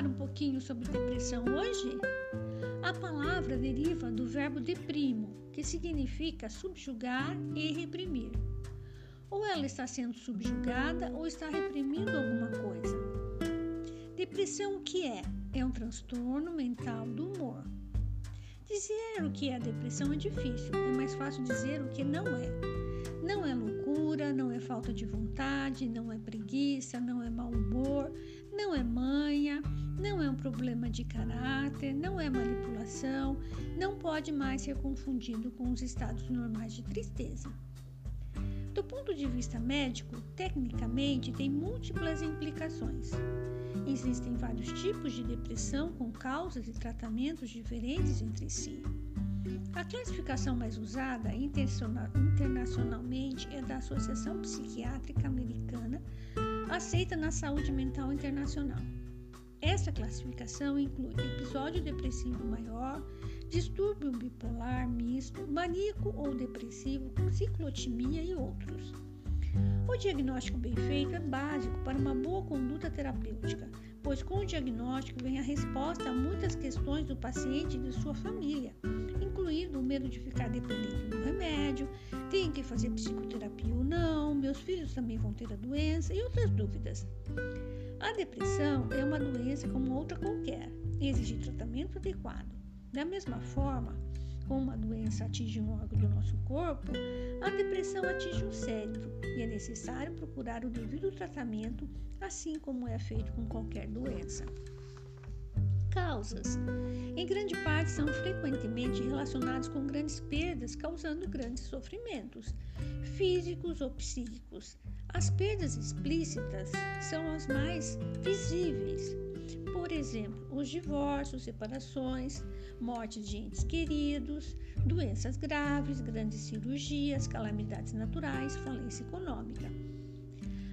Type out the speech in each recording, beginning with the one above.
falar um pouquinho sobre depressão hoje? A palavra deriva do verbo deprimo, que significa subjugar e reprimir. Ou ela está sendo subjugada ou está reprimindo alguma coisa. Depressão o que é? É um transtorno mental do humor. Dizer o que é depressão é difícil, é mais fácil dizer o que não é. Não é loucura, não é falta de vontade, não é preguiça, não é mau humor, não é manha, não é um problema de caráter, não é manipulação, não pode mais ser confundido com os estados normais de tristeza. Do ponto de vista médico, tecnicamente tem múltiplas implicações. Existem vários tipos de depressão com causas e tratamentos diferentes entre si. A classificação mais usada internacionalmente é da Associação Psiquiátrica Americana, aceita na saúde mental internacional. Essa classificação inclui episódio depressivo maior, distúrbio bipolar misto, maníaco ou depressivo, ciclotimia e outros. O diagnóstico bem feito é básico para uma boa conduta terapêutica, pois com o diagnóstico vem a resposta a muitas questões do paciente e de sua família, incluindo o medo de ficar dependente do remédio, tem que fazer psicoterapia ou não, meus filhos também vão ter a doença e outras dúvidas. A depressão é uma doença como outra qualquer e exige tratamento adequado. Da mesma forma, como uma doença atinge um órgão do nosso corpo, a depressão atinge o cérebro e é necessário procurar o devido tratamento, assim como é feito com qualquer doença. Causas: em grande parte são frequentemente relacionadas com grandes perdas, causando grandes sofrimentos, físicos ou psíquicos. As perdas explícitas são as mais visíveis por exemplo, os divórcios, separações, mortes de entes queridos, doenças graves, grandes cirurgias, calamidades naturais, falência econômica.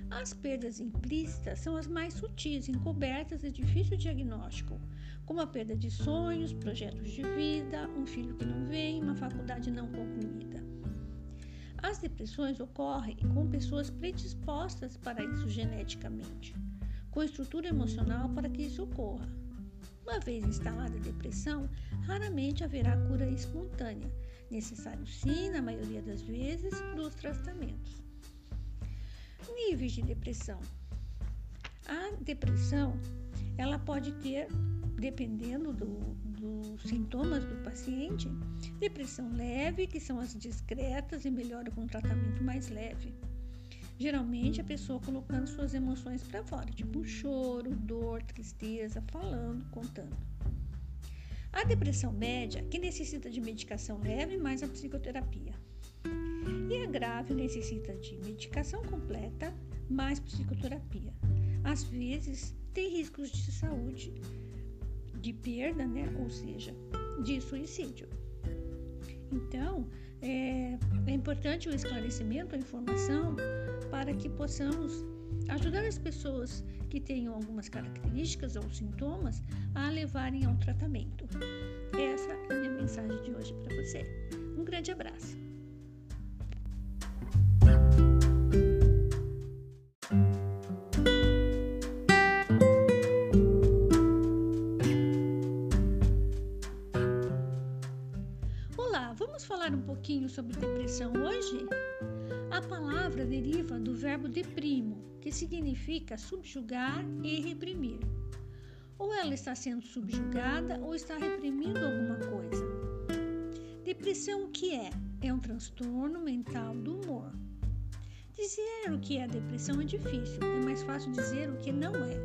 As perdas implícitas são as mais sutis, encobertas e difícil diagnóstico, como a perda de sonhos, projetos de vida, um filho que não vem, uma faculdade não concluída. As depressões ocorrem com pessoas predispostas para isso geneticamente com estrutura emocional para que isso ocorra. Uma vez instalada a depressão, raramente haverá cura espontânea. Necessário sim, na maioria das vezes, dos tratamentos. Níveis de depressão. A depressão, ela pode ter, dependendo do, dos sintomas do paciente, depressão leve, que são as discretas e melhora com um tratamento mais leve Geralmente a pessoa colocando suas emoções para fora, tipo choro, dor, tristeza, falando, contando. A depressão média, que necessita de medicação leve mais a psicoterapia. E a grave necessita de medicação completa mais psicoterapia. Às vezes tem riscos de saúde, de perda, né? ou seja, de suicídio. Então, é, é importante o esclarecimento, a informação, para que possamos ajudar as pessoas que tenham algumas características ou sintomas a levarem ao tratamento. Essa é a minha mensagem de hoje para você. Um grande abraço. Falar um pouquinho sobre depressão hoje? A palavra deriva do verbo deprimo, que significa subjugar e reprimir. Ou ela está sendo subjugada ou está reprimindo alguma coisa. Depressão o que é? É um transtorno mental do humor. Dizer o que é depressão é difícil, é mais fácil dizer o que não é.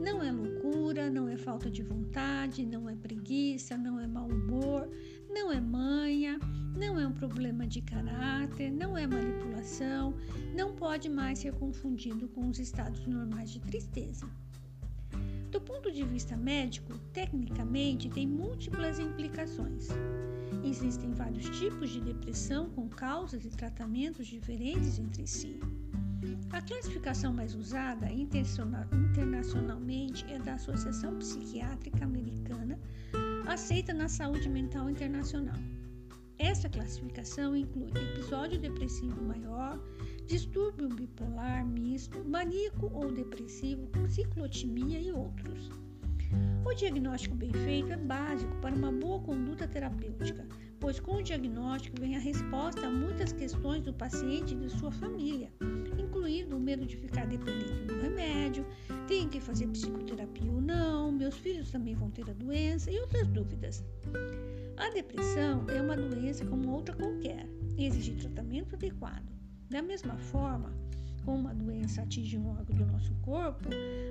Não é loucura, não é falta de vontade, não é preguiça, não é mau humor, não é manha, não é um problema de caráter, não é manipulação, não pode mais ser confundido com os estados normais de tristeza. Do ponto de vista médico, tecnicamente tem múltiplas implicações. Existem vários tipos de depressão com causas e tratamentos diferentes entre si. A classificação mais usada internacionalmente é da Associação Psiquiátrica Americana, aceita na saúde mental internacional. Essa classificação inclui episódio depressivo maior, distúrbio bipolar misto, maníaco ou depressivo, ciclotimia e outros. O diagnóstico bem feito é básico para uma boa conduta terapêutica, pois com o diagnóstico vem a resposta a muitas questões do paciente e de sua família, incluindo o medo de ficar dependente do remédio, tem que fazer psicoterapia ou não, meus filhos também vão ter a doença e outras dúvidas. A depressão é uma doença como outra qualquer exige tratamento adequado. Da mesma forma, como uma doença atinge um órgão do nosso corpo,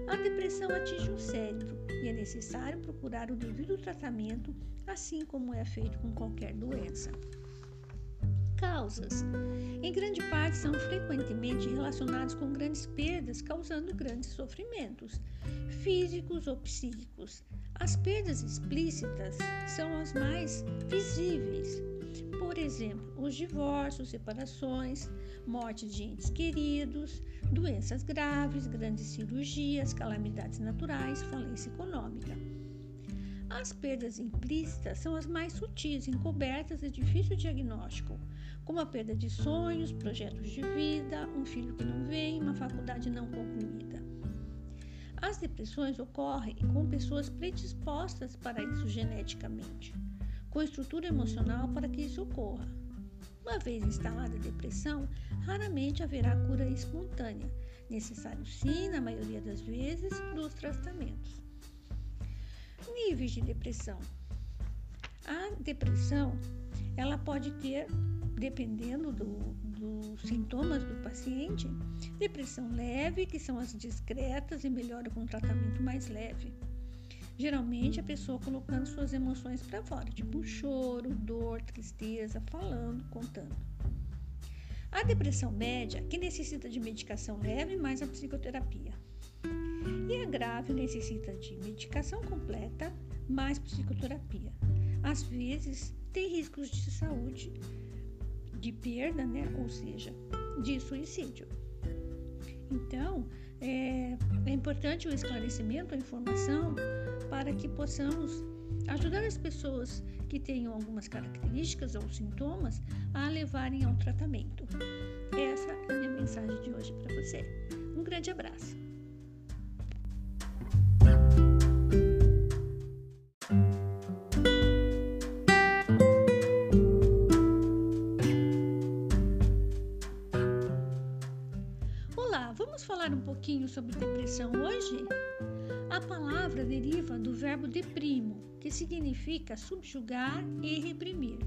a depressão atinge o cérebro e é necessário procurar o devido tratamento, assim como é feito com qualquer doença. Causas: em grande parte são frequentemente relacionadas com grandes perdas, causando grandes sofrimentos, físicos ou psíquicos. As perdas explícitas são as mais visíveis, por exemplo, os divórcios, separações, mortes de entes queridos, doenças graves, grandes cirurgias, calamidades naturais, falência econômica. As perdas implícitas são as mais sutis, encobertas e difícil diagnóstico, como a perda de sonhos, projetos de vida, um filho que não vem, uma faculdade não concluída. As depressões ocorrem com pessoas predispostas para isso geneticamente com estrutura emocional para que isso ocorra. Uma vez instalada a depressão, raramente haverá cura espontânea. Necessário sim, na maioria das vezes, dos tratamentos. Níveis de depressão. A depressão, ela pode ter, dependendo do, dos sintomas do paciente, depressão leve, que são as discretas e melhora com tratamento mais leve Geralmente a pessoa colocando suas emoções para fora, tipo um choro, dor, tristeza, falando, contando. A depressão média, que necessita de medicação leve mais a psicoterapia. E a grave necessita de medicação completa mais psicoterapia. Às vezes tem riscos de saúde, de perda, né? ou seja, de suicídio. Então, é, é importante o esclarecimento, a informação, para que possamos ajudar as pessoas que tenham algumas características ou sintomas a levarem ao tratamento. Essa é a minha mensagem de hoje para você. Um grande abraço. Pouquinho sobre depressão hoje? A palavra deriva do verbo deprimo, que significa subjugar e reprimir.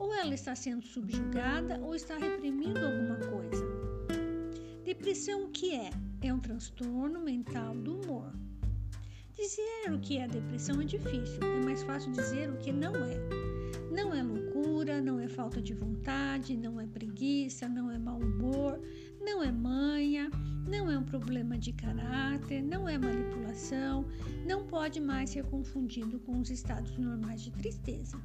Ou ela está sendo subjugada ou está reprimindo alguma coisa. Depressão o que é? É um transtorno mental do humor. Dizer o que é depressão é difícil, é mais fácil dizer o que não é. Não é loucura, não é falta de vontade, não é preguiça, não é mau humor, não é manha, não é um problema de caráter, não é manipulação, não pode mais ser confundido com os estados normais de tristeza.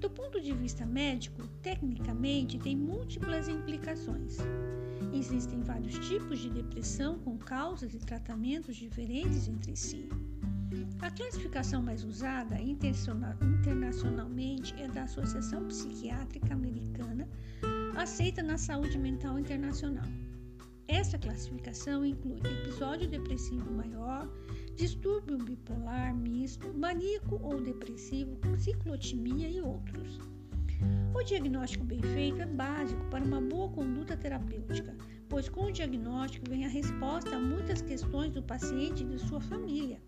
Do ponto de vista médico, tecnicamente tem múltiplas implicações. Existem vários tipos de depressão com causas e tratamentos diferentes entre si. A classificação mais usada internacionalmente é da Associação Psiquiátrica Americana, aceita na saúde mental internacional. Essa classificação inclui episódio depressivo maior, distúrbio bipolar misto, maníaco ou depressivo, ciclotimia e outros. O diagnóstico bem feito é básico para uma boa conduta terapêutica, pois com o diagnóstico vem a resposta a muitas questões do paciente e de sua família,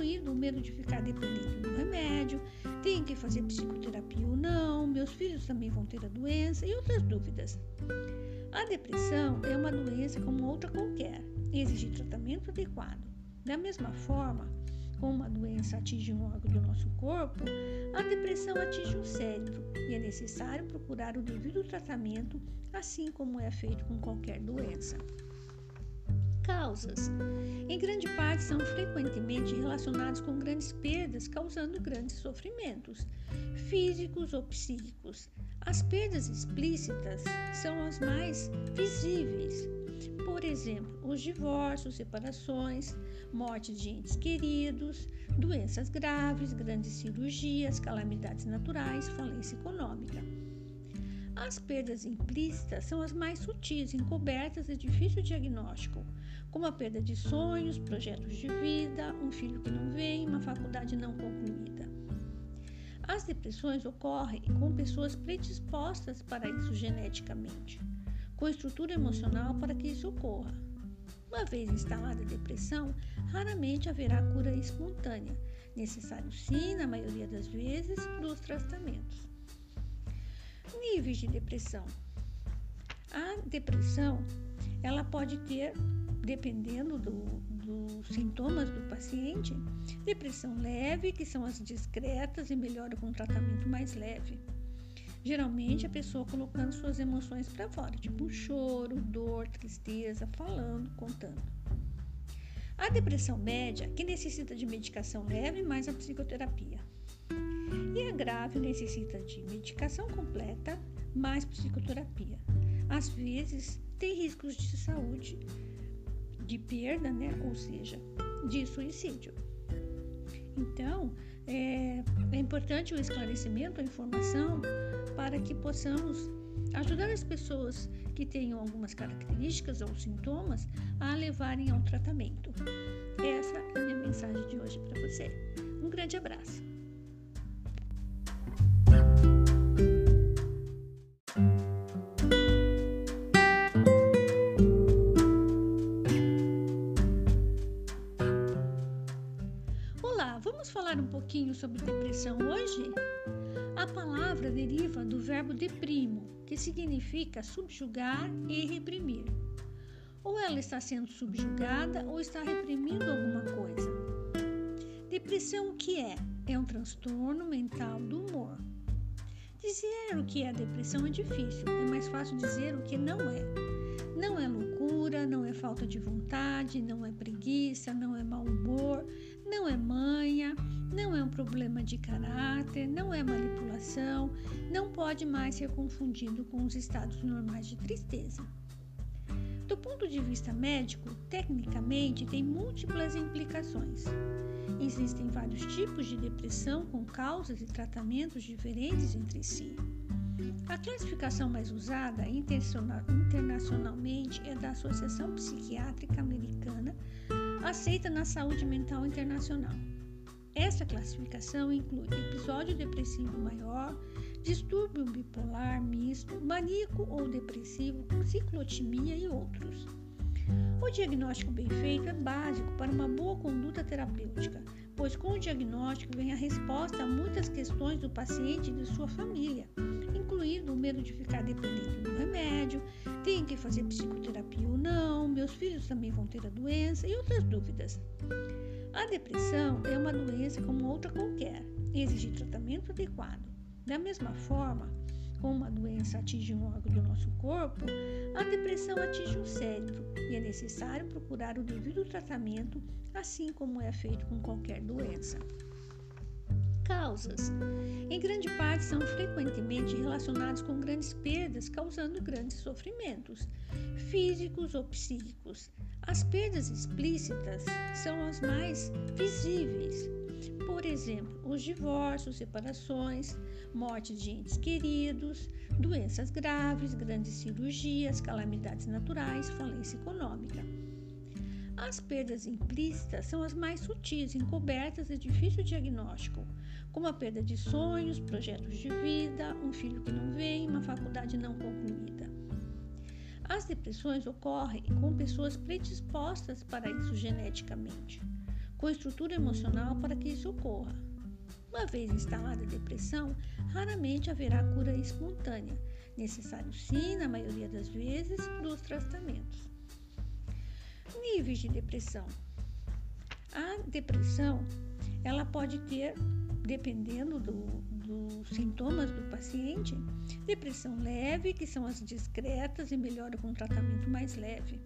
incluindo o medo de ficar dependente do remédio, tem que fazer psicoterapia ou não, meus filhos também vão ter a doença e outras dúvidas. A depressão é uma doença como outra qualquer e exige tratamento adequado. Da mesma forma, como uma doença atinge um órgão do nosso corpo, a depressão atinge o cérebro e é necessário procurar o devido tratamento, assim como é feito com qualquer doença. Causas: em grande parte são frequentemente relacionadas com grandes perdas, causando grandes sofrimentos, físicos ou psíquicos. As perdas explícitas são as mais visíveis. Por exemplo, os divórcios, separações, mortes de entes queridos, doenças graves, grandes cirurgias, calamidades naturais, falência econômica. As perdas implícitas são as mais sutis, encobertas e difícil diagnóstico, como a perda de sonhos, projetos de vida, um filho que não vem, uma faculdade não concluída. As depressões ocorrem com pessoas predispostas para isso geneticamente, com estrutura emocional para que isso ocorra. Uma vez instalada a depressão, raramente haverá cura espontânea, necessário sim, na maioria das vezes, dos tratamentos. Níveis de depressão. A depressão, ela pode ter, dependendo do, dos sintomas do paciente, depressão leve, que são as discretas e melhora com tratamento mais leve. Geralmente a pessoa colocando suas emoções para fora, tipo choro, dor, tristeza, falando, contando. A depressão média, que necessita de medicação leve mais a psicoterapia. E a grave necessita de medicação completa mais psicoterapia. Às vezes tem riscos de saúde, de perda, né? ou seja, de suicídio. Então, é, é importante o esclarecimento, a informação, para que possamos ajudar as pessoas que tenham algumas características ou sintomas a levarem ao tratamento. Essa é a minha mensagem de hoje para você. Um grande abraço. Deriva do verbo deprimo, que significa subjugar e reprimir. Ou ela está sendo subjugada ou está reprimindo alguma coisa. Depressão o que é? É um transtorno mental do humor. Dizer o que é depressão é difícil, é mais fácil dizer o que não é. Não é loucura, não é falta de vontade, não é preguiça, não é mau humor, não é manha, não é um problema de caráter, não é manipulação, não pode mais ser confundido com os estados normais de tristeza. Do ponto de vista médico, tecnicamente tem múltiplas implicações. Existem vários tipos de depressão com causas e tratamentos diferentes entre si. A classificação mais usada internacionalmente é da Associação Psiquiátrica Americana aceita na saúde mental internacional. Essa classificação inclui episódio depressivo maior, distúrbio bipolar misto, maníaco ou depressivo, ciclotimia e outros. O diagnóstico bem feito é básico para uma boa conduta terapêutica, pois com o diagnóstico vem a resposta a muitas questões do paciente e de sua família, incluindo o medo de ficar dependente do remédio, tem que fazer psicoterapia ou não, meus filhos também vão ter a doença e outras dúvidas. A depressão é uma doença como outra qualquer e exige tratamento adequado. Da mesma forma, como uma doença atinge um órgão do nosso corpo, a depressão atinge o cérebro e é necessário procurar o devido tratamento, assim como é feito com qualquer doença causas. Em grande parte, são frequentemente relacionados com grandes perdas, causando grandes sofrimentos, físicos ou psíquicos. As perdas explícitas são as mais visíveis. Por exemplo, os divórcios, separações, mortes de entes queridos, doenças graves, grandes cirurgias, calamidades naturais, falência econômica. As perdas implícitas são as mais sutis, encobertas e difícil diagnóstico, como a perda de sonhos, projetos de vida, um filho que não vem, uma faculdade não concluída. As depressões ocorrem com pessoas predispostas para isso geneticamente, com estrutura emocional para que isso ocorra. Uma vez instalada a depressão, raramente haverá cura espontânea, necessário sim, na maioria das vezes, dos tratamentos. Níveis de depressão. A depressão, ela pode ter dependendo do, dos sintomas do paciente, depressão leve, que são as discretas e melhora com tratamento mais leve.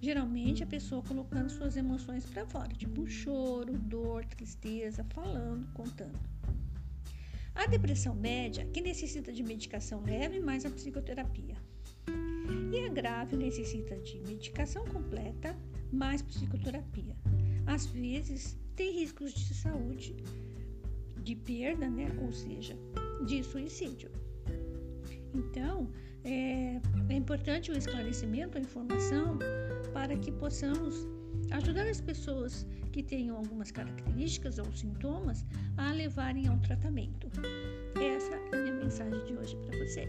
Geralmente a pessoa colocando suas emoções para fora, tipo um choro, dor, tristeza, falando, contando. A depressão média, que necessita de medicação leve mais a psicoterapia. E a grave necessita de medicação completa mais psicoterapia. Às vezes tem riscos de saúde, de perda, né? ou seja, de suicídio. Então, é, é importante o esclarecimento, a informação, para que possamos ajudar as pessoas que tenham algumas características ou sintomas a levarem ao tratamento. Essa é a minha mensagem de hoje para você.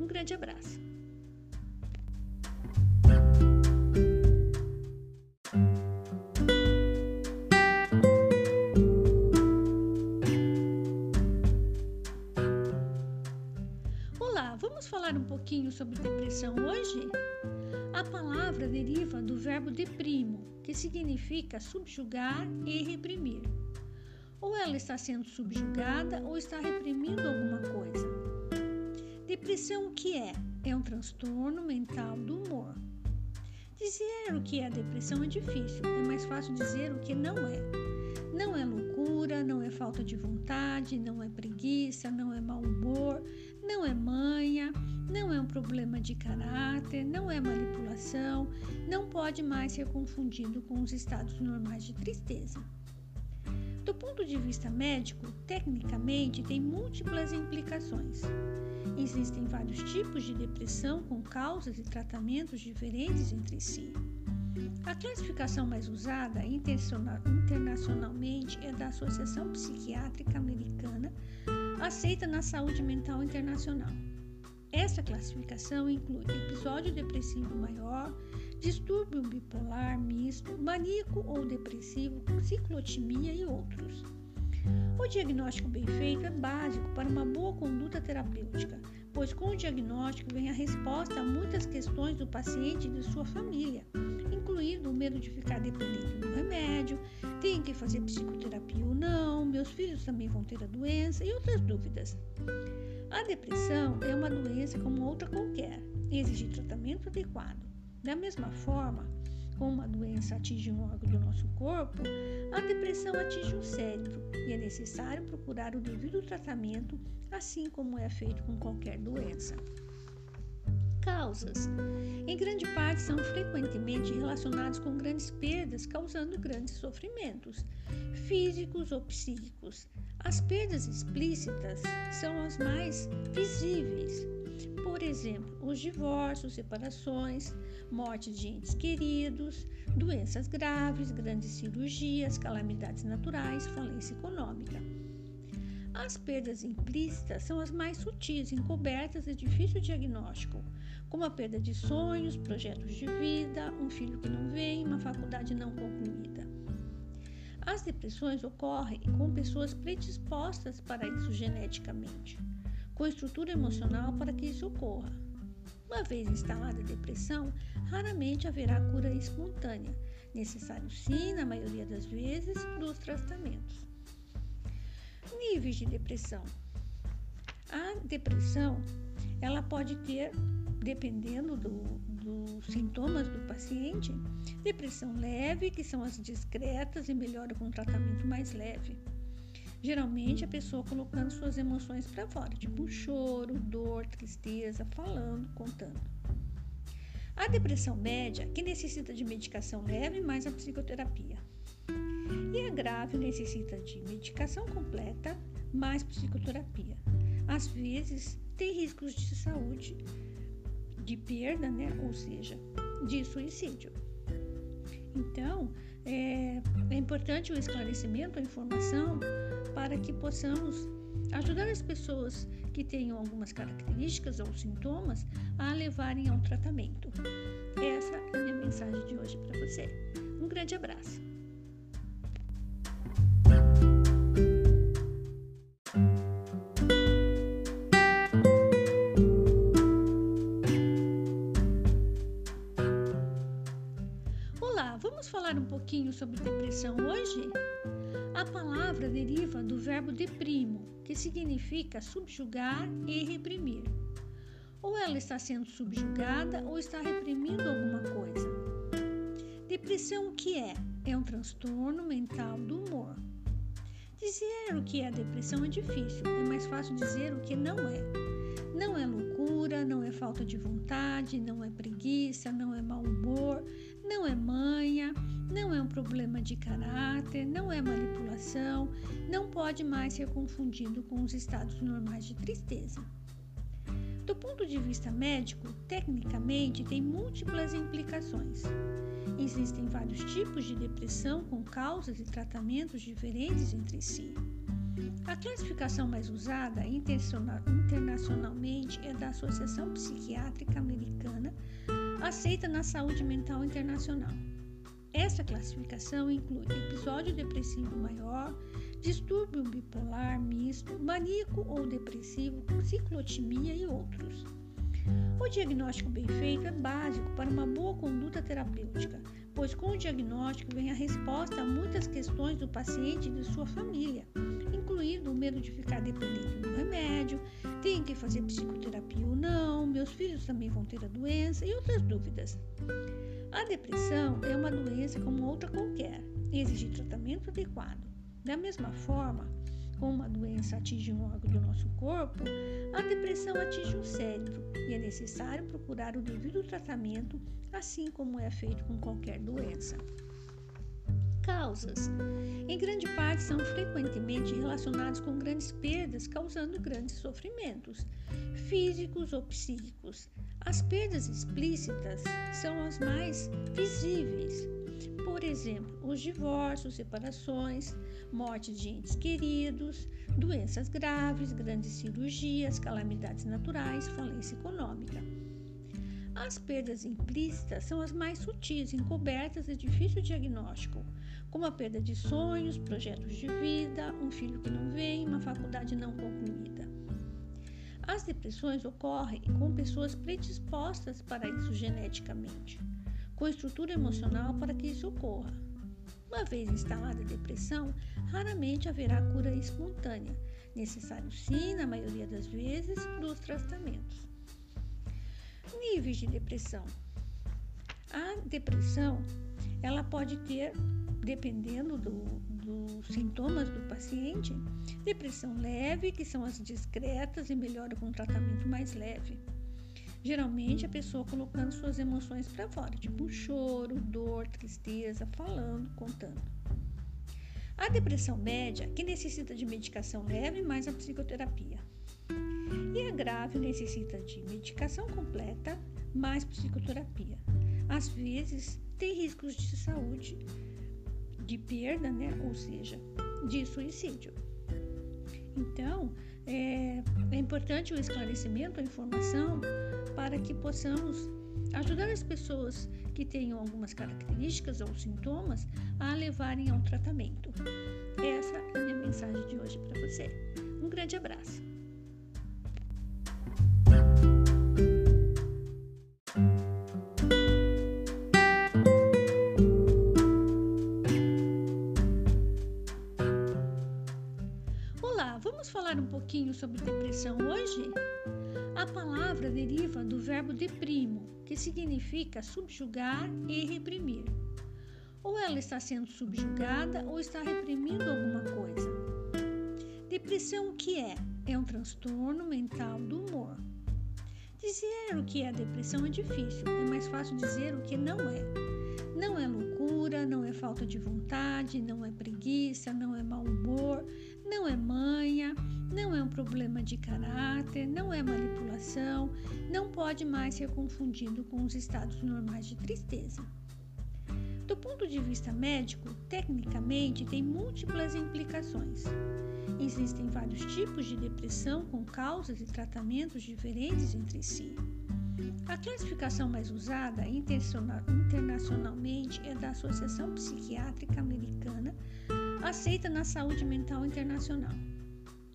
Um grande abraço. Olá, vamos falar um pouquinho sobre depressão hoje? A palavra deriva do verbo deprimo, que significa subjugar e reprimir. Ou ela está sendo subjugada ou está reprimindo alguma coisa. Depressão o que é? É um transtorno mental do humor. Dizer o que é depressão é difícil, é mais fácil dizer o que não é. Não é loucura, não é falta de vontade, não é preguiça, não é mau humor, não é manha, não é um problema de caráter, não é manipulação, não pode mais ser confundido com os estados normais de tristeza. Do ponto de vista médico, tecnicamente tem múltiplas implicações. Existem vários tipos de depressão com causas e tratamentos diferentes entre si. A classificação mais usada internacionalmente é da Associação Psiquiátrica Americana, aceita na saúde mental internacional. Essa classificação inclui episódio depressivo maior, distúrbio bipolar misto, maníaco ou depressivo, ciclotimia e outros. O diagnóstico bem feito é básico para uma boa conduta terapêutica, pois com o diagnóstico vem a resposta a muitas questões do paciente e de sua família, incluindo o medo de ficar dependente do remédio, tem que fazer psicoterapia ou não, meus filhos também vão ter a doença e outras dúvidas. A depressão é uma doença como outra qualquer, exige tratamento adequado. Da mesma forma, como uma doença atinge um órgão do nosso corpo, a depressão atinge o cérebro e é necessário procurar o devido tratamento, assim como é feito com qualquer doença. Causas: em grande parte são frequentemente relacionadas com grandes perdas, causando grandes sofrimentos, físicos ou psíquicos. As perdas explícitas são as mais visíveis, por exemplo, os divórcios, separações, morte de entes queridos, doenças graves, grandes cirurgias, calamidades naturais, falência econômica. As perdas implícitas são as mais sutis, encobertas e difícil diagnóstico, como a perda de sonhos, projetos de vida, um filho que não vem, uma faculdade não concluída. As depressões ocorrem com pessoas predispostas para isso geneticamente com estrutura emocional para que isso ocorra. Uma vez instalada a depressão, raramente haverá cura espontânea. Necessário sim, na maioria das vezes, dos tratamentos. Níveis de depressão. A depressão, ela pode ter, dependendo do, dos sintomas do paciente, depressão leve, que são as discretas e melhora com tratamento mais leve Geralmente a pessoa colocando suas emoções para fora, tipo choro, dor, tristeza, falando, contando. A depressão média, que necessita de medicação leve mais a psicoterapia. E a grave necessita de medicação completa mais psicoterapia. Às vezes tem riscos de saúde, de perda, né? ou seja, de suicídio. Então, é, é importante o esclarecimento, a informação, para que possamos ajudar as pessoas que tenham algumas características ou sintomas a levarem ao tratamento. Essa é a minha mensagem de hoje para você. Um grande abraço. Vamos falar um pouquinho sobre verbo deprimo, que significa subjugar e reprimir. Ou ela está sendo subjugada ou está reprimindo alguma coisa. Depressão o que é? É um transtorno mental do humor. Dizer o que é depressão é difícil, é mais fácil dizer o que não é. Não é loucura, não é falta de vontade, não é preguiça, não é mau humor, não é manha, não é um problema de caráter, não é manipulação, não pode mais ser confundido com os estados normais de tristeza. Do ponto de vista médico, tecnicamente tem múltiplas implicações. Existem vários tipos de depressão com causas e tratamentos diferentes entre si. A classificação mais usada internacionalmente é da Associação Psiquiátrica Americana, aceita na saúde mental internacional. Essa classificação inclui episódio depressivo maior, distúrbio bipolar misto, maníaco ou depressivo, ciclotimia e outros. O diagnóstico bem feito é básico para uma boa conduta terapêutica, pois com o diagnóstico vem a resposta a muitas questões do paciente e de sua família, incluindo o medo de ficar dependente do remédio, tem que fazer psicoterapia ou não, meus filhos também vão ter a doença e outras dúvidas. A depressão é uma doença como outra qualquer e exige tratamento adequado. Da mesma forma, como uma doença atinge um órgão do nosso corpo, a depressão atinge o cérebro e é necessário procurar o devido tratamento, assim como é feito com qualquer doença. Causas: em grande parte são frequentemente relacionadas com grandes perdas, causando grandes sofrimentos, físicos ou psíquicos. As perdas explícitas são as mais visíveis, por exemplo, os divórcios, separações, morte de entes queridos, doenças graves, grandes cirurgias, calamidades naturais, falência econômica. As perdas implícitas são as mais sutis, encobertas e difícil diagnóstico, como a perda de sonhos, projetos de vida, um filho que não vem, uma faculdade não concluída. As depressões ocorrem com pessoas predispostas para isso geneticamente com estrutura emocional para que isso ocorra. Uma vez instalada a depressão, raramente haverá cura espontânea. Necessário sim, na maioria das vezes, dos tratamentos. Níveis de depressão. A depressão, ela pode ter, dependendo do, dos sintomas do paciente, depressão leve, que são as discretas e melhora com tratamento mais leve Geralmente a pessoa colocando suas emoções para fora, tipo choro, dor, tristeza, falando, contando. A depressão média, que necessita de medicação leve mais a psicoterapia. E a grave necessita de medicação completa mais psicoterapia. Às vezes tem riscos de saúde, de perda, né? ou seja, de suicídio. Então, é, é importante o esclarecimento, a informação, para que possamos ajudar as pessoas que tenham algumas características ou sintomas a levarem ao tratamento. Essa é a minha mensagem de hoje para você. Um grande abraço. Vamos falar um pouquinho sobre? A palavra deriva do verbo deprimo, que significa subjugar e reprimir. Ou ela está sendo subjugada ou está reprimindo alguma coisa. Depressão o que é? É um transtorno mental do humor. Dizer o que é depressão é difícil, é mais fácil dizer o que não é. Não é loucura, não é falta de vontade, não é preguiça, não é mau humor, não é manha, não é um problema de caráter, não é manipulação, não pode mais ser confundido com os estados normais de tristeza. Do ponto de vista médico, tecnicamente tem múltiplas implicações. Existem vários tipos de depressão com causas e tratamentos diferentes entre si. A classificação mais usada internacionalmente é da Associação Psiquiátrica Americana aceita na saúde mental internacional.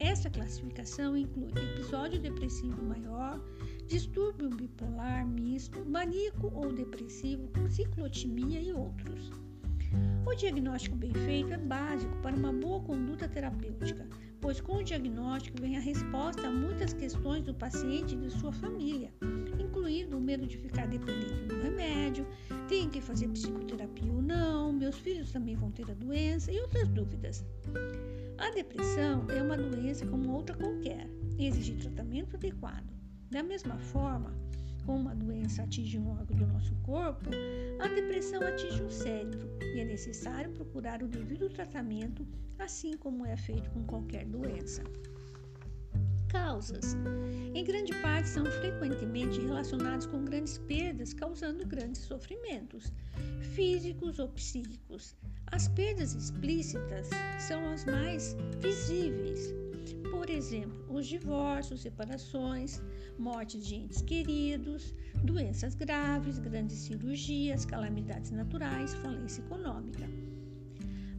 Essa classificação inclui episódio depressivo maior, distúrbio bipolar misto, maníaco ou depressivo, ciclotimia e outros. O diagnóstico bem feito é básico para uma boa conduta terapêutica, pois com o diagnóstico vem a resposta a muitas questões do paciente e de sua família, incluindo o medo de ficar dependente do remédio, tem que fazer psicoterapia ou não, meus filhos também vão ter a doença e outras dúvidas. A depressão é uma doença como outra qualquer e exige tratamento adequado. Da mesma forma, como uma doença atinge um órgão do nosso corpo, a depressão atinge o cérebro e é necessário procurar o devido tratamento, assim como é feito com qualquer doença. Causas. Em grande parte, são frequentemente relacionados com grandes perdas, causando grandes sofrimentos, físicos ou psíquicos. As perdas explícitas são as mais visíveis. Por exemplo, os divórcios, separações, morte de entes queridos, doenças graves, grandes cirurgias, calamidades naturais, falência econômica.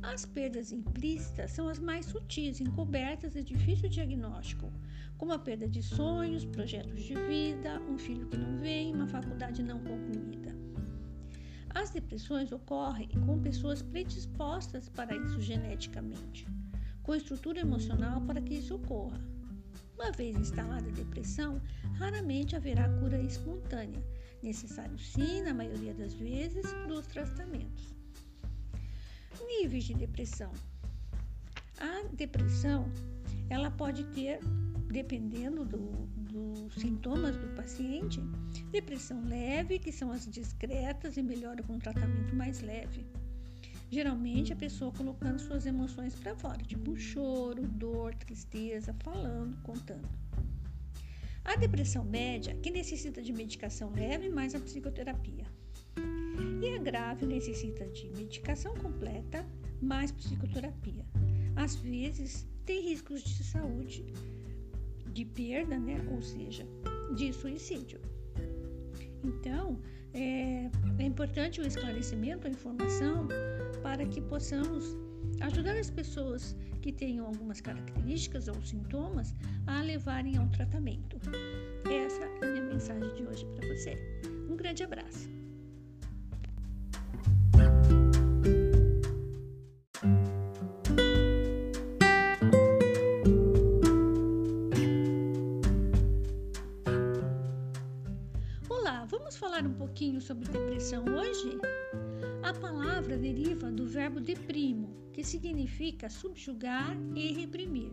As perdas implícitas são as mais sutis, encobertas e difícil diagnóstico, como a perda de sonhos, projetos de vida, um filho que não vem, uma faculdade não concluída. As depressões ocorrem com pessoas predispostas para isso geneticamente, com estrutura emocional para que isso ocorra. Uma vez instalada a depressão, raramente haverá cura espontânea, necessário sim, na maioria das vezes, dos tratamentos. Níveis de depressão. A depressão, ela pode ter, dependendo do, dos sintomas do paciente, depressão leve, que são as discretas e melhora com tratamento mais leve. Geralmente a pessoa colocando suas emoções para fora, tipo choro, dor, tristeza, falando, contando. A depressão média, que necessita de medicação leve mais a psicoterapia. E a grave necessita de medicação completa mais psicoterapia. Às vezes tem riscos de saúde, de perda, né? ou seja, de suicídio. Então, é, é importante o esclarecimento, a informação, para que possamos ajudar as pessoas que tenham algumas características ou sintomas a levarem ao tratamento. Essa é a minha mensagem de hoje para você. Um grande abraço. Falar um pouquinho sobre depressão hoje? A palavra deriva do verbo deprimo, que significa subjugar e reprimir.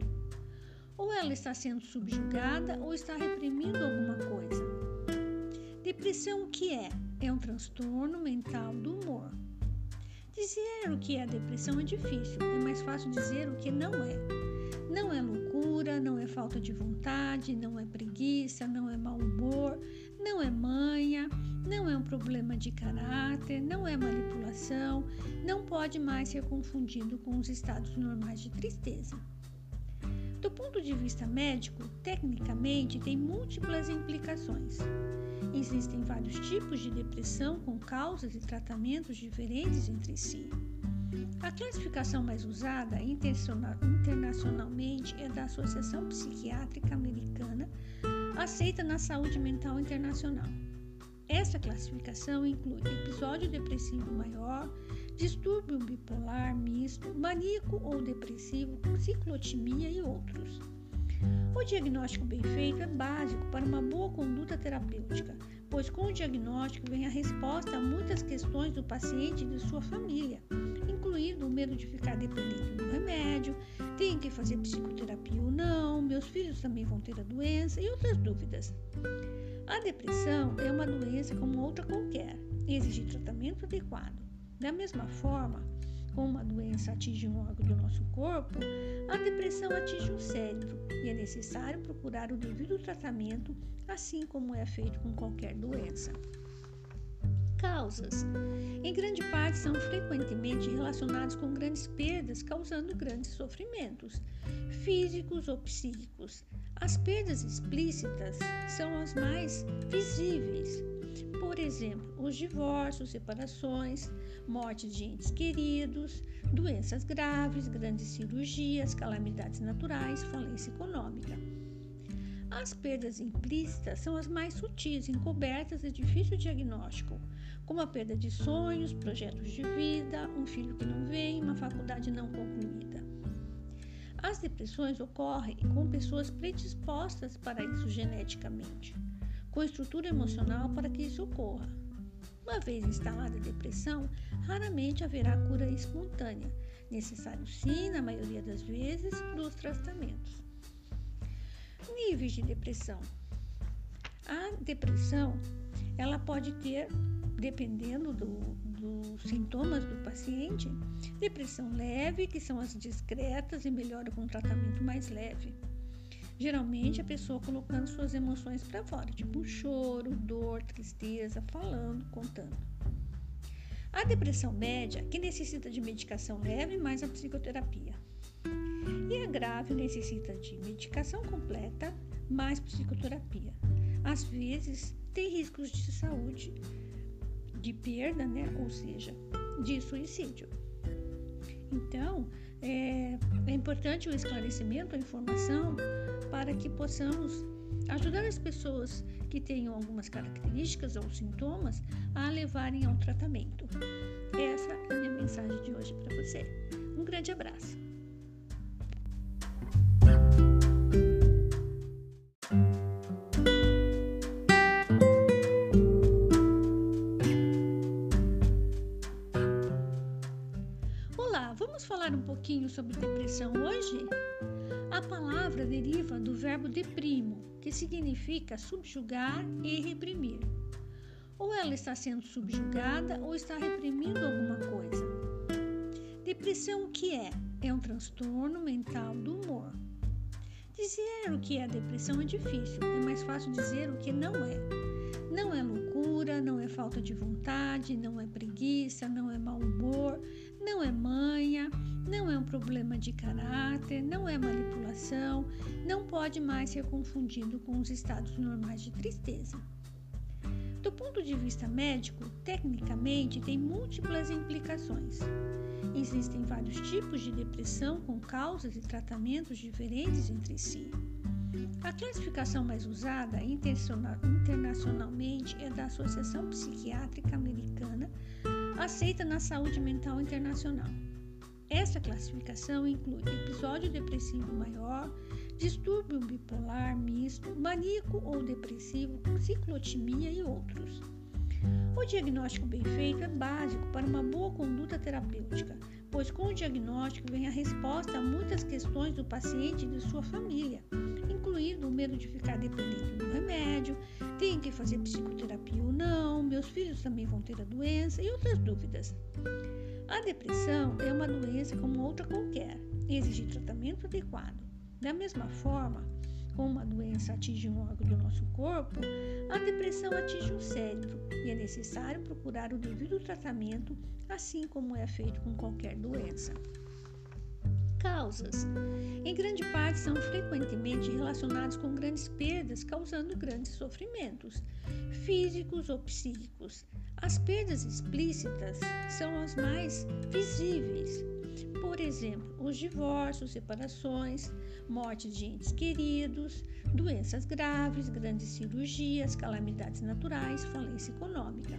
Ou ela está sendo subjugada ou está reprimindo alguma coisa. Depressão o que é? É um transtorno mental do humor. Dizer o que é depressão é difícil, é mais fácil dizer o que não é. Não é loucura, não é falta de vontade, não é preguiça, não é mau humor, não é manha, não é um problema de caráter, não é manipulação, não pode mais ser confundido com os estados normais de tristeza. Do ponto de vista médico, tecnicamente tem múltiplas implicações. Existem vários tipos de depressão com causas e tratamentos diferentes entre si. A classificação mais usada internacionalmente é da Associação Psiquiátrica Americana aceita na saúde mental internacional. Essa classificação inclui episódio depressivo maior, distúrbio bipolar misto, maníaco ou depressivo, ciclotimia e outros. O diagnóstico bem feito é básico para uma boa conduta terapêutica, pois com o diagnóstico vem a resposta a muitas questões do paciente e de sua família, incluindo o medo de ficar dependente do remédio, tem que fazer psicoterapia ou não, meus filhos também vão ter a doença e outras dúvidas. A depressão é uma doença como outra qualquer e exige tratamento adequado. Da mesma forma, como uma doença atinge um órgão do nosso corpo, a depressão atinge o cérebro e é necessário procurar o devido tratamento, assim como é feito com qualquer doença. Causas. Em grande parte, são frequentemente relacionados com grandes perdas, causando grandes sofrimentos, físicos ou psíquicos. As perdas explícitas são as mais visíveis. Por exemplo, os divórcios, separações, morte de entes queridos, doenças graves, grandes cirurgias, calamidades naturais, falência econômica. As perdas implícitas são as mais sutis, encobertas e difícil diagnóstico, como a perda de sonhos, projetos de vida, um filho que não vem, uma faculdade não concluída. As depressões ocorrem com pessoas predispostas para isso geneticamente, com estrutura emocional para que isso ocorra. Uma vez instalada a depressão, raramente haverá cura espontânea, necessário sim, na maioria das vezes, dos tratamentos. Níveis de depressão. A depressão, ela pode ter, dependendo do, dos sintomas do paciente, depressão leve, que são as discretas e melhora com tratamento mais leve. Geralmente a pessoa colocando suas emoções para fora, tipo choro, dor, tristeza, falando, contando. A depressão média, que necessita de medicação leve mais a psicoterapia. E a grave necessita de medicação completa mais psicoterapia. Às vezes tem riscos de saúde, de perda, né? ou seja, de suicídio. Então, é, é importante o esclarecimento, a informação, para que possamos ajudar as pessoas que tenham algumas características ou sintomas a levarem ao tratamento. Essa é a minha mensagem de hoje para você. Um grande abraço. Pouquinho sobre depressão hoje? A palavra deriva do verbo deprimo, que significa subjugar e reprimir. Ou ela está sendo subjugada ou está reprimindo alguma coisa. Depressão o que é? É um transtorno mental do humor. Dizer o que é depressão é difícil, é mais fácil dizer o que não é. Não é loucura, não é falta de vontade, não é preguiça, não é mau humor, não é manha, não é um problema de caráter, não é manipulação, não pode mais ser confundido com os estados normais de tristeza. Do ponto de vista médico, tecnicamente tem múltiplas implicações. Existem vários tipos de depressão com causas e tratamentos diferentes entre si. A classificação mais usada internacionalmente é da Associação Psiquiátrica Americana aceita na saúde mental internacional. Essa classificação inclui episódio depressivo maior, distúrbio bipolar misto, maníaco ou depressivo, ciclotimia e outros. O diagnóstico bem feito é básico para uma boa conduta terapêutica, pois com o diagnóstico vem a resposta a muitas questões do paciente e de sua família, incluindo o medo de ficar dependente do remédio, tem que fazer psicoterapia ou não, meus filhos também vão ter a doença e outras dúvidas. A depressão é uma doença como outra qualquer e exige tratamento adequado. Da mesma forma, como uma doença atinge um órgão do nosso corpo, a depressão atinge o cérebro e é necessário procurar o devido tratamento, assim como é feito com qualquer doença. Causas: em grande parte são frequentemente relacionados com grandes perdas, causando grandes sofrimentos, físicos ou psíquicos. As perdas explícitas são as mais visíveis. Por exemplo, os divórcios, separações, mortes de entes queridos, doenças graves, grandes cirurgias, calamidades naturais, falência econômica.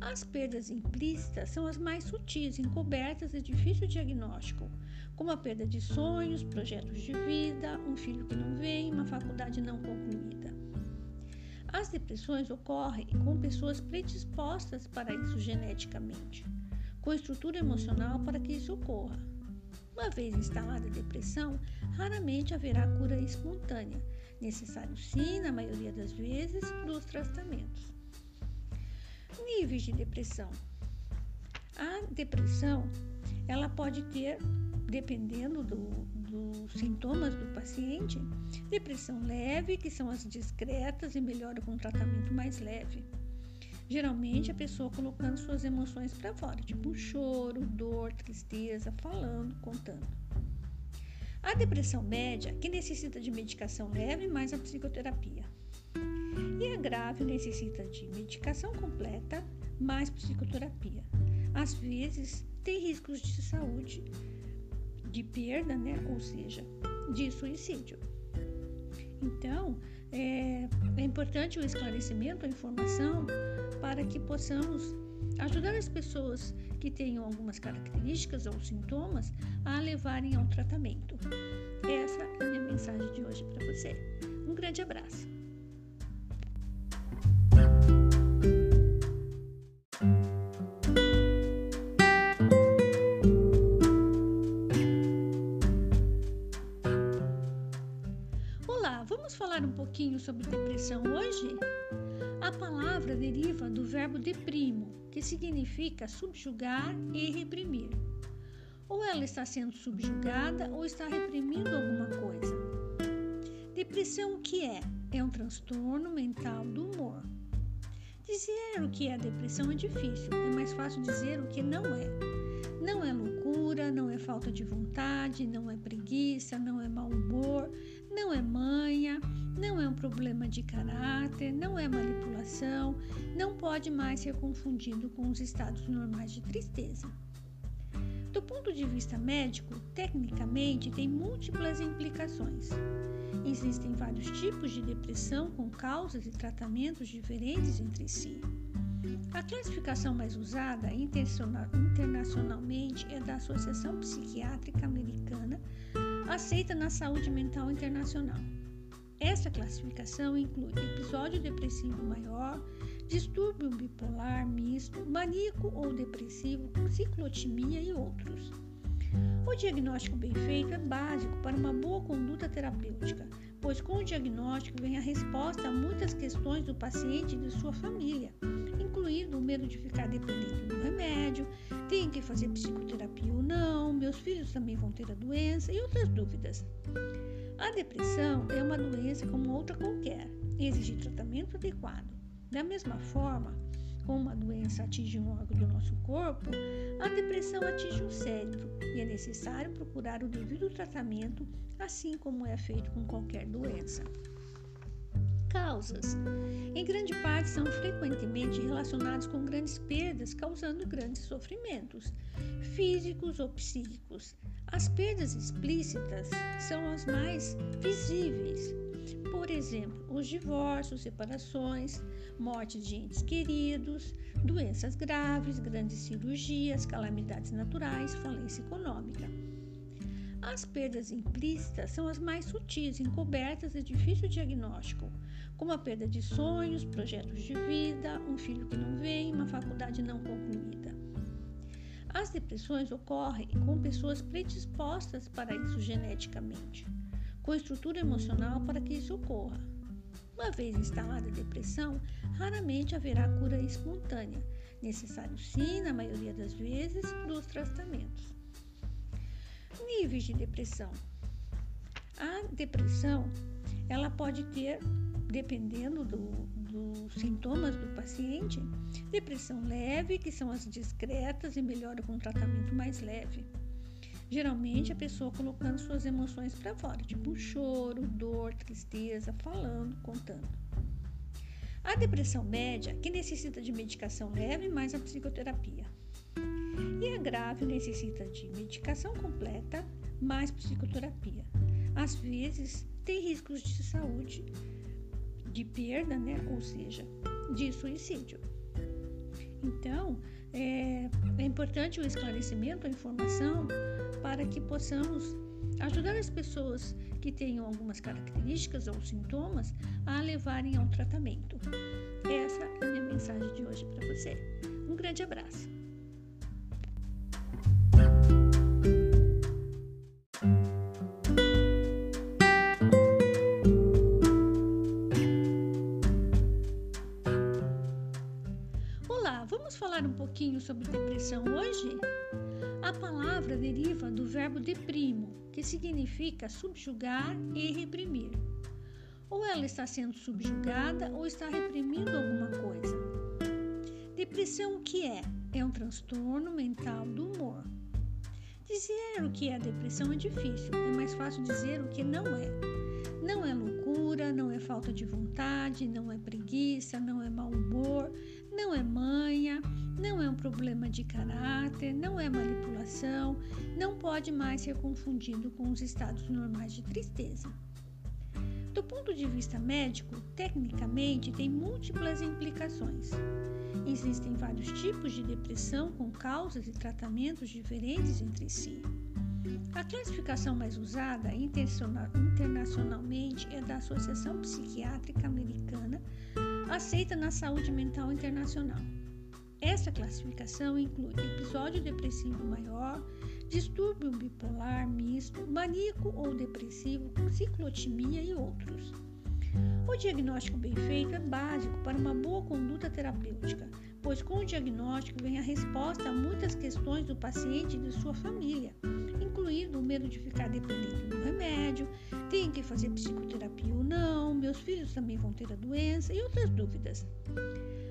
As perdas implícitas são as mais sutis, encobertas e difícil diagnóstico, como a perda de sonhos, projetos de vida, um filho que não vem, uma faculdade não concluída. As depressões ocorrem com pessoas predispostas para isso geneticamente, com estrutura emocional para que isso ocorra. Uma vez instalada a depressão, raramente haverá cura espontânea, necessário sim, na maioria das vezes, dos tratamentos. Níveis de depressão. A depressão, ela pode ter, dependendo do, dos sintomas do paciente, depressão leve, que são as discretas e melhora com tratamento mais leve. Geralmente a pessoa colocando suas emoções para fora, tipo choro, dor, tristeza, falando, contando. A depressão média, que necessita de medicação leve mais a psicoterapia. E a grave necessita de medicação completa mais psicoterapia. Às vezes tem riscos de saúde, de perda, né? ou seja, de suicídio. Então, é, é importante o esclarecimento, a informação, para que possamos ajudar as pessoas que tenham algumas características ou sintomas a levarem ao tratamento. Essa é a minha mensagem de hoje para você. Um grande abraço. Sobre depressão hoje? A palavra deriva do verbo deprimo, que significa subjugar e reprimir. Ou ela está sendo subjugada ou está reprimindo alguma coisa. Depressão o que é? É um transtorno mental do humor. Dizer o que é depressão é difícil, é mais fácil dizer o que não é. Não é loucura, não é falta de vontade, não é preguiça, não é mau humor, não é manha, não é um problema de caráter, não é manipulação, não pode mais ser confundido com os estados normais de tristeza. Do ponto de vista médico, tecnicamente tem múltiplas implicações. Existem vários tipos de depressão com causas e tratamentos diferentes entre si. A classificação mais usada internacionalmente é da Associação Psiquiátrica Americana, aceita na saúde mental internacional. Essa classificação inclui episódio depressivo maior, distúrbio bipolar misto, maníaco ou depressivo, ciclotimia e outros. O diagnóstico bem feito é básico para uma boa conduta terapêutica, pois com o diagnóstico vem a resposta a muitas questões do paciente e de sua família, incluindo o medo de ficar dependente do remédio, tem que fazer psicoterapia ou não, meus filhos também vão ter a doença e outras dúvidas. A depressão é uma doença como outra qualquer exige tratamento adequado. Da mesma forma, como uma doença atinge um órgão do nosso corpo, a depressão atinge o cérebro e é necessário procurar o devido tratamento, assim como é feito com qualquer doença. Causas: em grande parte são frequentemente relacionadas com grandes perdas, causando grandes sofrimentos, físicos ou psíquicos. As perdas explícitas são as mais visíveis, por exemplo, os divórcios, separações, mortes de entes queridos, doenças graves, grandes cirurgias, calamidades naturais, falência econômica. As perdas implícitas são as mais sutis, encobertas e difícil diagnóstico, como a perda de sonhos, projetos de vida, um filho que não vem, uma faculdade não concluída. As depressões ocorrem com pessoas predispostas para isso geneticamente com estrutura emocional para que isso ocorra. Uma vez instalada a depressão, raramente haverá cura espontânea. Necessário sim, na maioria das vezes, dos tratamentos. Níveis de depressão. A depressão, ela pode ter, dependendo do, dos sintomas do paciente, depressão leve, que são as discretas e melhora com tratamento mais leve Geralmente a pessoa colocando suas emoções para fora, tipo choro, dor, tristeza, falando, contando. A depressão média, que necessita de medicação leve mais a psicoterapia. E a grave necessita de medicação completa mais psicoterapia. Às vezes tem riscos de saúde, de perda, né? ou seja, de suicídio. Então, é, é importante o esclarecimento, a informação, para que possamos ajudar as pessoas que tenham algumas características ou sintomas a levarem ao tratamento. Essa é a minha mensagem de hoje para você. Um grande abraço. Falar um pouquinho sobre depressão hoje? A palavra deriva do verbo deprimo, que significa subjugar e reprimir. Ou ela está sendo subjugada ou está reprimindo alguma coisa. Depressão o que é? É um transtorno mental do humor. Dizer o que é depressão é difícil, é mais fácil dizer o que não é. Não é loucura, não é falta de vontade, não é preguiça, não é mau humor, não é manha, não é um problema de caráter, não é manipulação, não pode mais ser confundido com os estados normais de tristeza. Do ponto de vista médico, tecnicamente tem múltiplas implicações. Existem vários tipos de depressão com causas e tratamentos diferentes entre si. A classificação mais usada internacionalmente é da Associação Psiquiátrica Americana, aceita na saúde mental internacional. Essa classificação inclui episódio depressivo maior, distúrbio bipolar misto, maníaco ou depressivo, ciclotimia e outros. O diagnóstico bem feito é básico para uma boa conduta terapêutica, pois com o diagnóstico vem a resposta a muitas questões do paciente e de sua família, incluindo o medo de ficar dependente do remédio, tem que fazer psicoterapia ou não, meus filhos também vão ter a doença e outras dúvidas.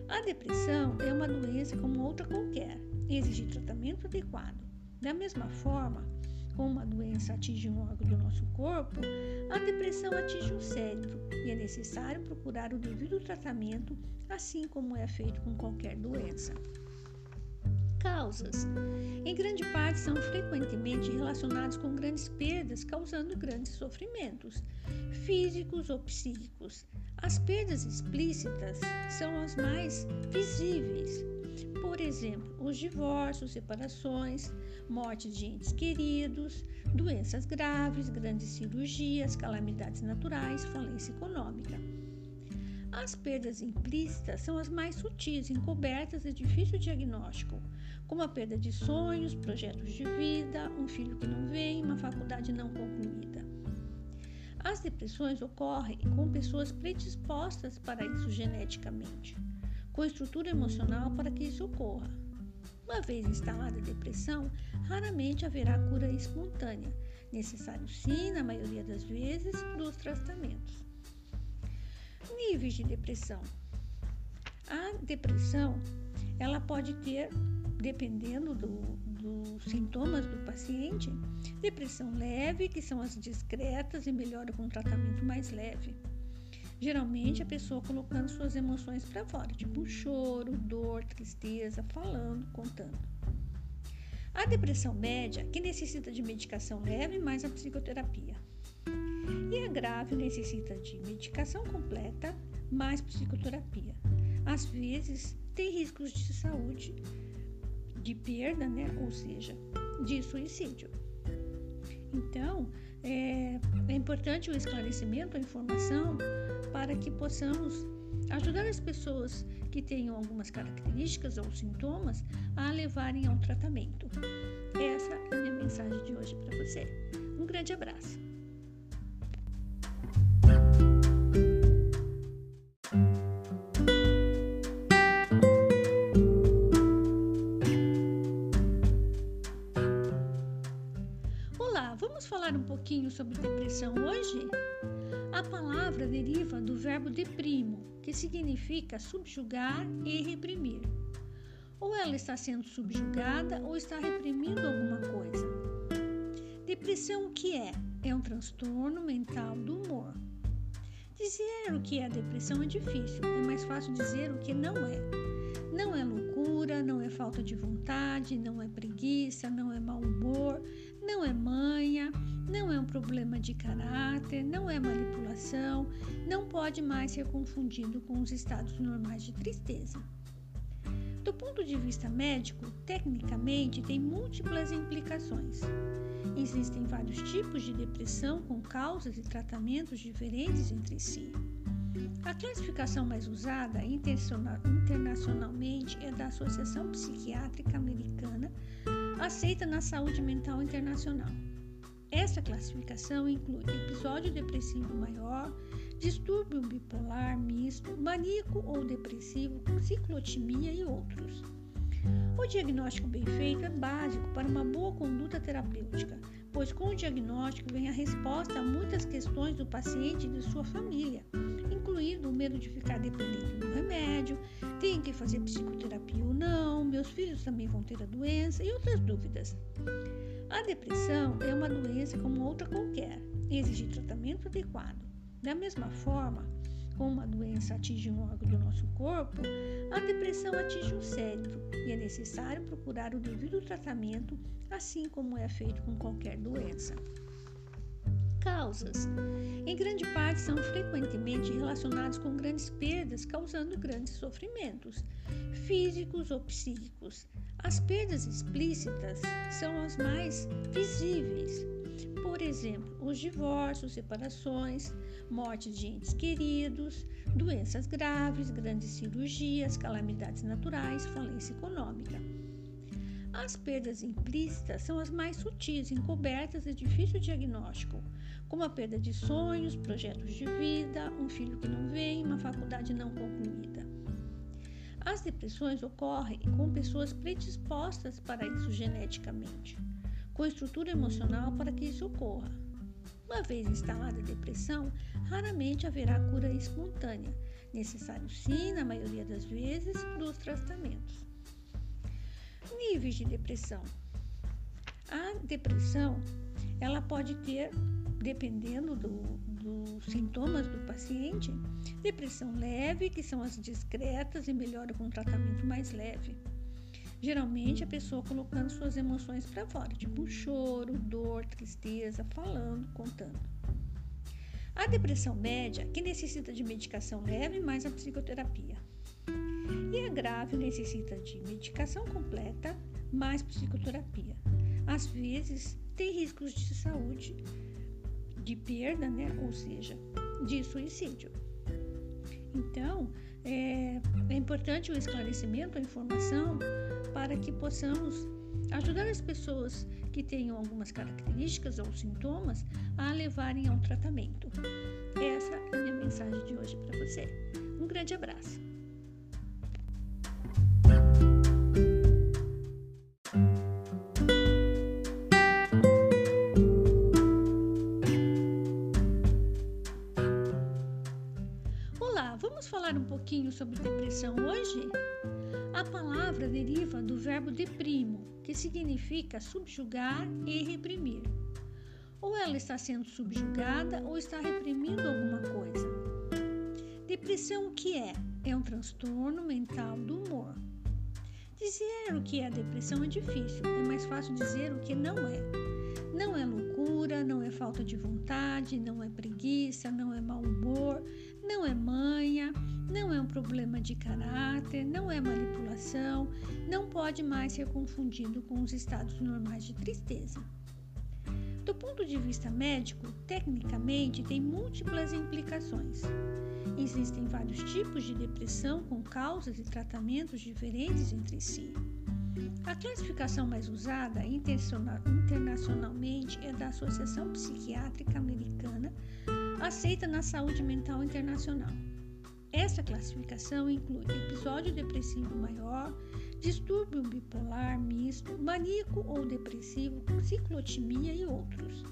A depressão é uma doença como outra qualquer, exige tratamento adequado. Da mesma forma, como uma doença atinge um órgão do nosso corpo, a depressão atinge o cérebro e é necessário procurar o devido tratamento, assim como é feito com qualquer doença. Causas: em grande parte são frequentemente relacionadas com grandes perdas, causando grandes sofrimentos, físicos ou psíquicos. As perdas explícitas são as mais visíveis, por exemplo, os divórcios, separações, mortes de entes queridos, doenças graves, grandes cirurgias, calamidades naturais, falência econômica. As perdas implícitas são as mais sutis, encobertas e difícil diagnóstico, como a perda de sonhos, projetos de vida, um filho que não vem, uma faculdade não concluída. As depressões ocorrem com pessoas predispostas para isso geneticamente com estrutura emocional para que isso ocorra. Uma vez instalada a depressão, raramente haverá cura espontânea, necessário sim, na maioria das vezes, dos tratamentos. Níveis de depressão. A depressão, ela pode ter, dependendo do, dos sintomas do paciente, depressão leve, que são as discretas e melhora com tratamento mais leve Geralmente a pessoa colocando suas emoções para fora, tipo choro, dor, tristeza, falando, contando. A depressão média, que necessita de medicação leve mais a psicoterapia. E a grave necessita de medicação completa mais psicoterapia. Às vezes tem riscos de saúde, de perda, né? ou seja, de suicídio. Então, é, é importante o esclarecimento, a informação, para que possamos ajudar as pessoas que tenham algumas características ou sintomas a levarem ao tratamento. Essa é a minha mensagem de hoje para você. Um grande abraço. Pouquinho sobre depressão hoje? A palavra deriva do verbo deprimo, que significa subjugar e reprimir. Ou ela está sendo subjugada ou está reprimindo alguma coisa. Depressão o que é? É um transtorno mental do humor. Dizer o que é depressão é difícil, é mais fácil dizer o que não é. Não é loucura, não é falta de vontade, não é preguiça, não é mau humor, não é manha, não é um problema de caráter, não é manipulação, não pode mais ser confundido com os estados normais de tristeza. Do ponto de vista médico, tecnicamente tem múltiplas implicações. Existem vários tipos de depressão com causas e tratamentos diferentes entre si. A classificação mais usada internacionalmente é da Associação Psiquiátrica Americana, aceita na saúde mental internacional. Essa classificação inclui episódio depressivo maior, distúrbio bipolar misto, maníaco ou depressivo, ciclotimia e outros. O diagnóstico bem feito é básico para uma boa conduta terapêutica, pois com o diagnóstico vem a resposta a muitas questões do paciente e de sua família, incluindo o medo de ficar dependente do remédio, tem que fazer psicoterapia ou não, meus filhos também vão ter a doença e outras dúvidas. A depressão é uma doença como outra qualquer, exige tratamento adequado. Da mesma forma, como uma doença atinge um órgão do nosso corpo, a depressão atinge o cérebro e é necessário procurar o devido tratamento, assim como é feito com qualquer doença. Causas: em grande parte são frequentemente relacionadas com grandes perdas, causando grandes sofrimentos, físicos ou psíquicos. As perdas explícitas são as mais visíveis. Por exemplo, os divórcios, separações, mortes de entes queridos, doenças graves, grandes cirurgias, calamidades naturais, falência econômica. As perdas implícitas são as mais sutis, encobertas e difícil diagnóstico, como a perda de sonhos, projetos de vida, um filho que não vem, uma faculdade não concluída. As depressões ocorrem com pessoas predispostas para isso geneticamente, com estrutura emocional para que isso ocorra. Uma vez instalada a depressão, raramente haverá cura espontânea, necessário sim, na maioria das vezes, dos tratamentos. Níveis de depressão. A depressão, ela pode ter, dependendo do, dos sintomas do paciente, depressão leve, que são as discretas e melhora com tratamento mais leve. Geralmente a pessoa colocando suas emoções para fora, tipo choro, dor, tristeza, falando, contando. A depressão média, que necessita de medicação leve mais a psicoterapia. E a grave necessita de medicação completa mais psicoterapia. Às vezes tem riscos de saúde, de perda, né? ou seja, de suicídio. Então, é, é importante o esclarecimento, a informação, para que possamos ajudar as pessoas que tenham algumas características ou sintomas a levarem ao tratamento. Essa é a minha mensagem de hoje para você. Um grande abraço. Sobre depressão hoje? A palavra deriva do verbo deprimo, que significa subjugar e reprimir. Ou ela está sendo subjugada ou está reprimindo alguma coisa. Depressão o que é? É um transtorno mental do humor. Dizer o que é depressão é difícil, é mais fácil dizer o que não é. Não é loucura, não é falta de vontade, não é preguiça, não é mau humor, não é manha, não é um problema de caráter, não é manipulação, não pode mais ser confundido com os estados normais de tristeza. Do ponto de vista médico, tecnicamente tem múltiplas implicações. Existem vários tipos de depressão com causas e tratamentos diferentes entre si. A classificação mais usada internacionalmente é da Associação Psiquiátrica Americana, aceita na saúde mental internacional. Essa classificação inclui episódio depressivo maior, distúrbio bipolar misto, maníaco ou depressivo, ciclotimia e outros.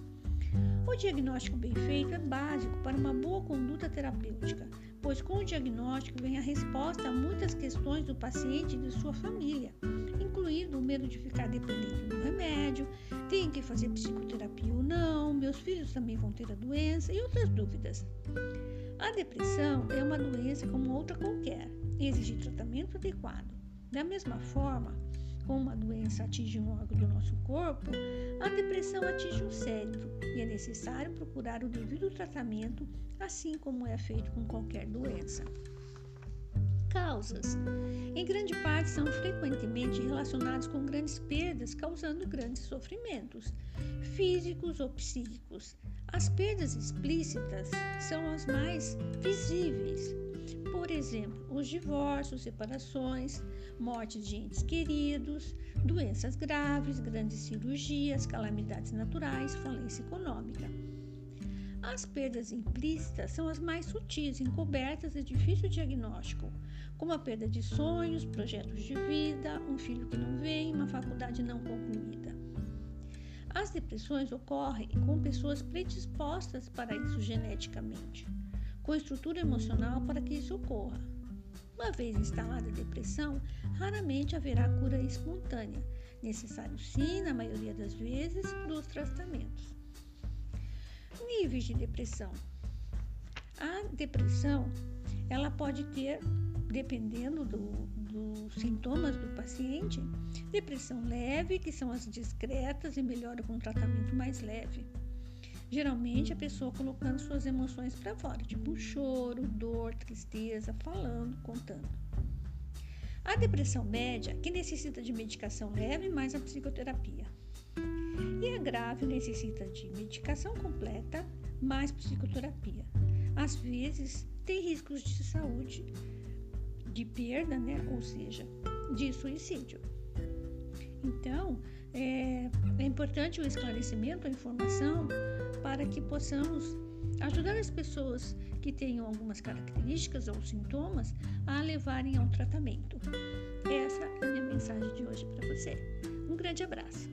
O diagnóstico bem feito é básico para uma boa conduta terapêutica, pois com o diagnóstico vem a resposta a muitas questões do paciente e de sua família, incluindo o medo de ficar dependente do remédio, tem que fazer psicoterapia ou não, meus filhos também vão ter a doença e outras dúvidas. A depressão é uma doença como outra qualquer e exige tratamento adequado. Da mesma forma, como uma doença atinge um órgão do nosso corpo, a depressão atinge o cérebro e é necessário procurar o devido tratamento, assim como é feito com qualquer doença. Causas: em grande parte são frequentemente relacionadas com grandes perdas, causando grandes sofrimentos, físicos ou psíquicos. As perdas explícitas são as mais visíveis, por exemplo, os divórcios, separações, morte de entes queridos, doenças graves, grandes cirurgias, calamidades naturais, falência econômica. As perdas implícitas são as mais sutis, encobertas e difícil diagnóstico, como a perda de sonhos, projetos de vida, um filho que não vem, uma faculdade não concluída. As depressões ocorrem com pessoas predispostas para isso geneticamente com estrutura emocional para que isso ocorra. Uma vez instalada a depressão, raramente haverá cura espontânea, necessário sim, na maioria das vezes, dos tratamentos. Níveis de depressão. A depressão, ela pode ter, dependendo do, dos sintomas do paciente, depressão leve, que são as discretas e melhora com um tratamento mais leve Geralmente a pessoa colocando suas emoções para fora, tipo choro, dor, tristeza, falando, contando. A depressão média, que necessita de medicação leve mais a psicoterapia. E a grave necessita de medicação completa mais psicoterapia. Às vezes tem riscos de saúde, de perda, né? ou seja, de suicídio. Então, é, é importante o esclarecimento, a informação, para que possamos ajudar as pessoas que tenham algumas características ou sintomas a levarem ao tratamento. Essa é a minha mensagem de hoje para você. Um grande abraço.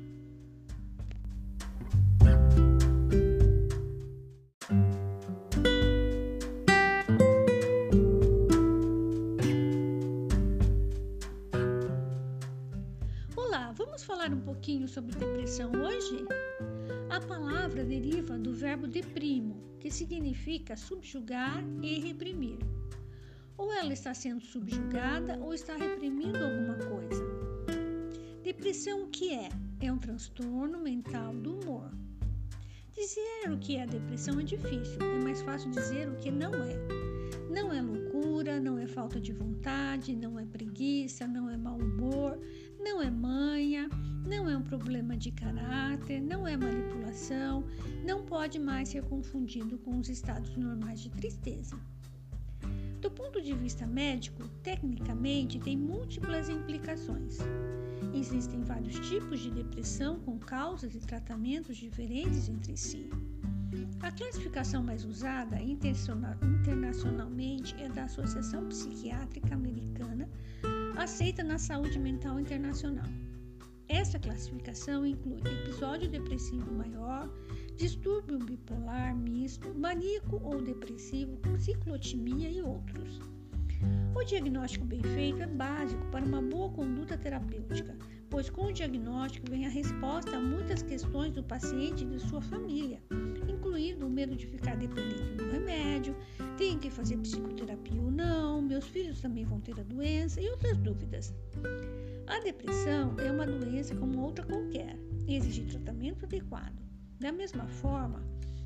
Falar um pouquinho sobre depressão hoje? A palavra deriva do verbo deprimo, que significa subjugar e reprimir. Ou ela está sendo subjugada ou está reprimindo alguma coisa. Depressão o que é? É um transtorno mental do humor. Dizer o que é depressão é difícil, é mais fácil dizer o que não é. Não é loucura, não é falta de vontade, não é preguiça, não é mau humor, não é manha, não é um problema de caráter, não é manipulação, não pode mais ser confundido com os estados normais de tristeza. Do ponto de vista médico, tecnicamente tem múltiplas implicações. Existem vários tipos de depressão com causas e tratamentos diferentes entre si. A classificação mais usada internacionalmente é da Associação Psiquiátrica Americana, aceita na saúde mental internacional. Essa classificação inclui episódio depressivo maior, distúrbio bipolar misto, maníaco ou depressivo, ciclotimia e outros. O diagnóstico bem feito é básico para uma boa conduta terapêutica, pois com o diagnóstico vem a resposta a muitas questões do paciente e de sua família, incluindo o medo de ficar dependente do remédio, tem que fazer psicoterapia ou não, meus filhos também vão ter a doença e outras dúvidas. A depressão é uma doença como outra qualquer exige tratamento adequado. Da mesma forma,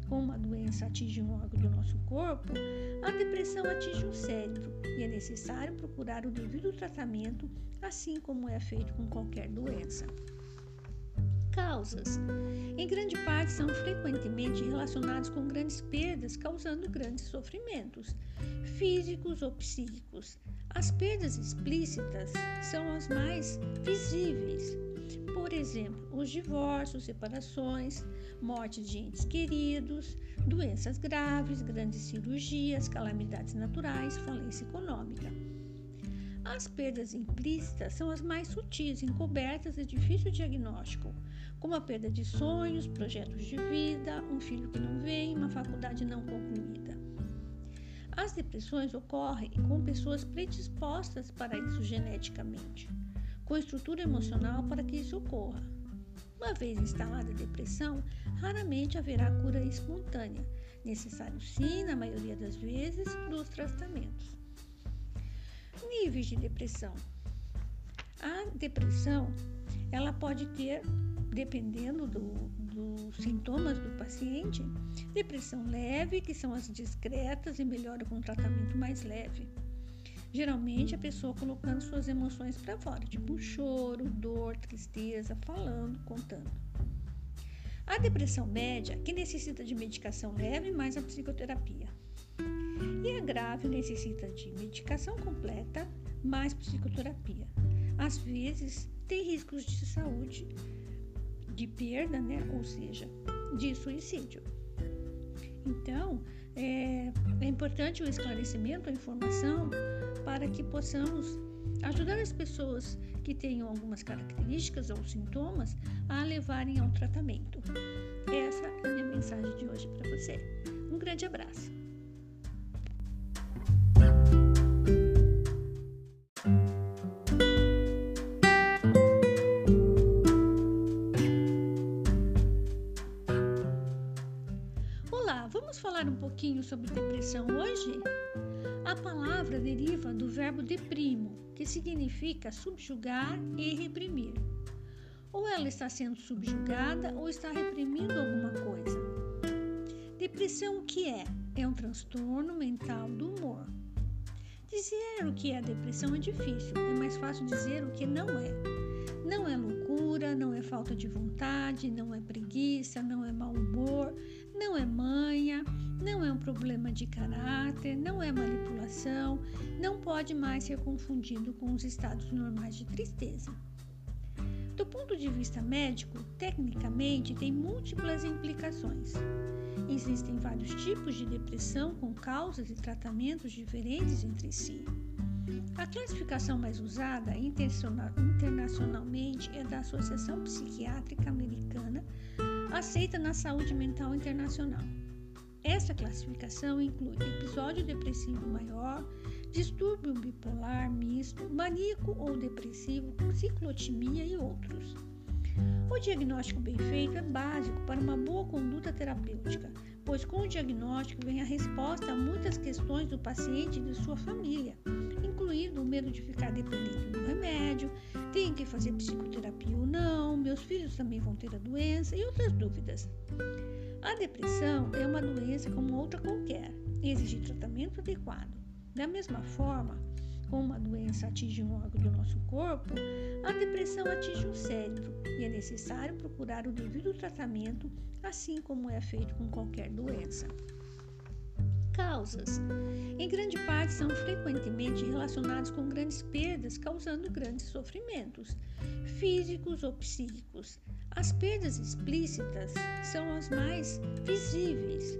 como uma doença atinge um órgão do nosso corpo, a depressão atinge o cérebro e é necessário procurar o devido tratamento, assim como é feito com qualquer doença. Causas: em grande parte são frequentemente relacionadas com grandes perdas, causando grandes sofrimentos, físicos ou psíquicos. As perdas explícitas são as mais visíveis. Por exemplo, os divórcios, separações, morte de entes queridos, doenças graves, grandes cirurgias, calamidades naturais, falência econômica. As perdas implícitas são as mais sutis, encobertas e difícil diagnóstico, como a perda de sonhos, projetos de vida, um filho que não vem, uma faculdade não concluída. As depressões ocorrem com pessoas predispostas para isso geneticamente, com estrutura emocional para que isso ocorra. Uma vez instalada a depressão, raramente haverá cura espontânea. Necessário sim, na maioria das vezes, dos tratamentos. Níveis de depressão. A depressão, ela pode ter, dependendo do, dos sintomas do paciente, depressão leve, que são as discretas e melhora com um tratamento mais leve. Geralmente a pessoa colocando suas emoções para fora, tipo choro, dor, tristeza, falando, contando. A depressão média, que necessita de medicação leve mais a psicoterapia. E a grave necessita de medicação completa mais psicoterapia. Às vezes tem riscos de saúde, de perda, né? ou seja, de suicídio. Então, é, é importante o esclarecimento, a informação, para que possamos ajudar as pessoas que tenham algumas características ou sintomas a levarem ao tratamento. Essa é a minha mensagem de hoje para você. Um grande abraço. Sobre depressão hoje? A palavra deriva do verbo deprimo, que significa subjugar e reprimir. Ou ela está sendo subjugada ou está reprimindo alguma coisa. Depressão o que é? É um transtorno mental do humor. Dizer o que é depressão é difícil, é mais fácil dizer o que não é. Não é loucura, não é falta de vontade, não é preguiça, não é mau humor, não é manha, não é um problema de caráter, não é manipulação, não pode mais ser confundido com os estados normais de tristeza. Do ponto de vista médico, tecnicamente tem múltiplas implicações. Existem vários tipos de depressão com causas e tratamentos diferentes entre si. A classificação mais usada internacionalmente é da Associação Psiquiátrica Americana, aceita na saúde mental internacional. Essa classificação inclui episódio depressivo maior, distúrbio bipolar misto, maníaco ou depressivo, ciclotimia e outros. O diagnóstico bem feito é básico para uma boa conduta terapêutica, pois com o diagnóstico vem a resposta a muitas questões do paciente e de sua família, incluindo o medo de ficar dependente do remédio, tem que fazer psicoterapia ou não, meus filhos também vão ter a doença e outras dúvidas. A depressão é uma doença como outra qualquer e exige tratamento adequado. Da mesma forma, como uma doença atinge um órgão do nosso corpo, a depressão atinge o cérebro e é necessário procurar o devido tratamento, assim como é feito com qualquer doença. Causas: em grande parte são frequentemente relacionadas com grandes perdas, causando grandes sofrimentos, físicos ou psíquicos. As perdas explícitas são as mais visíveis,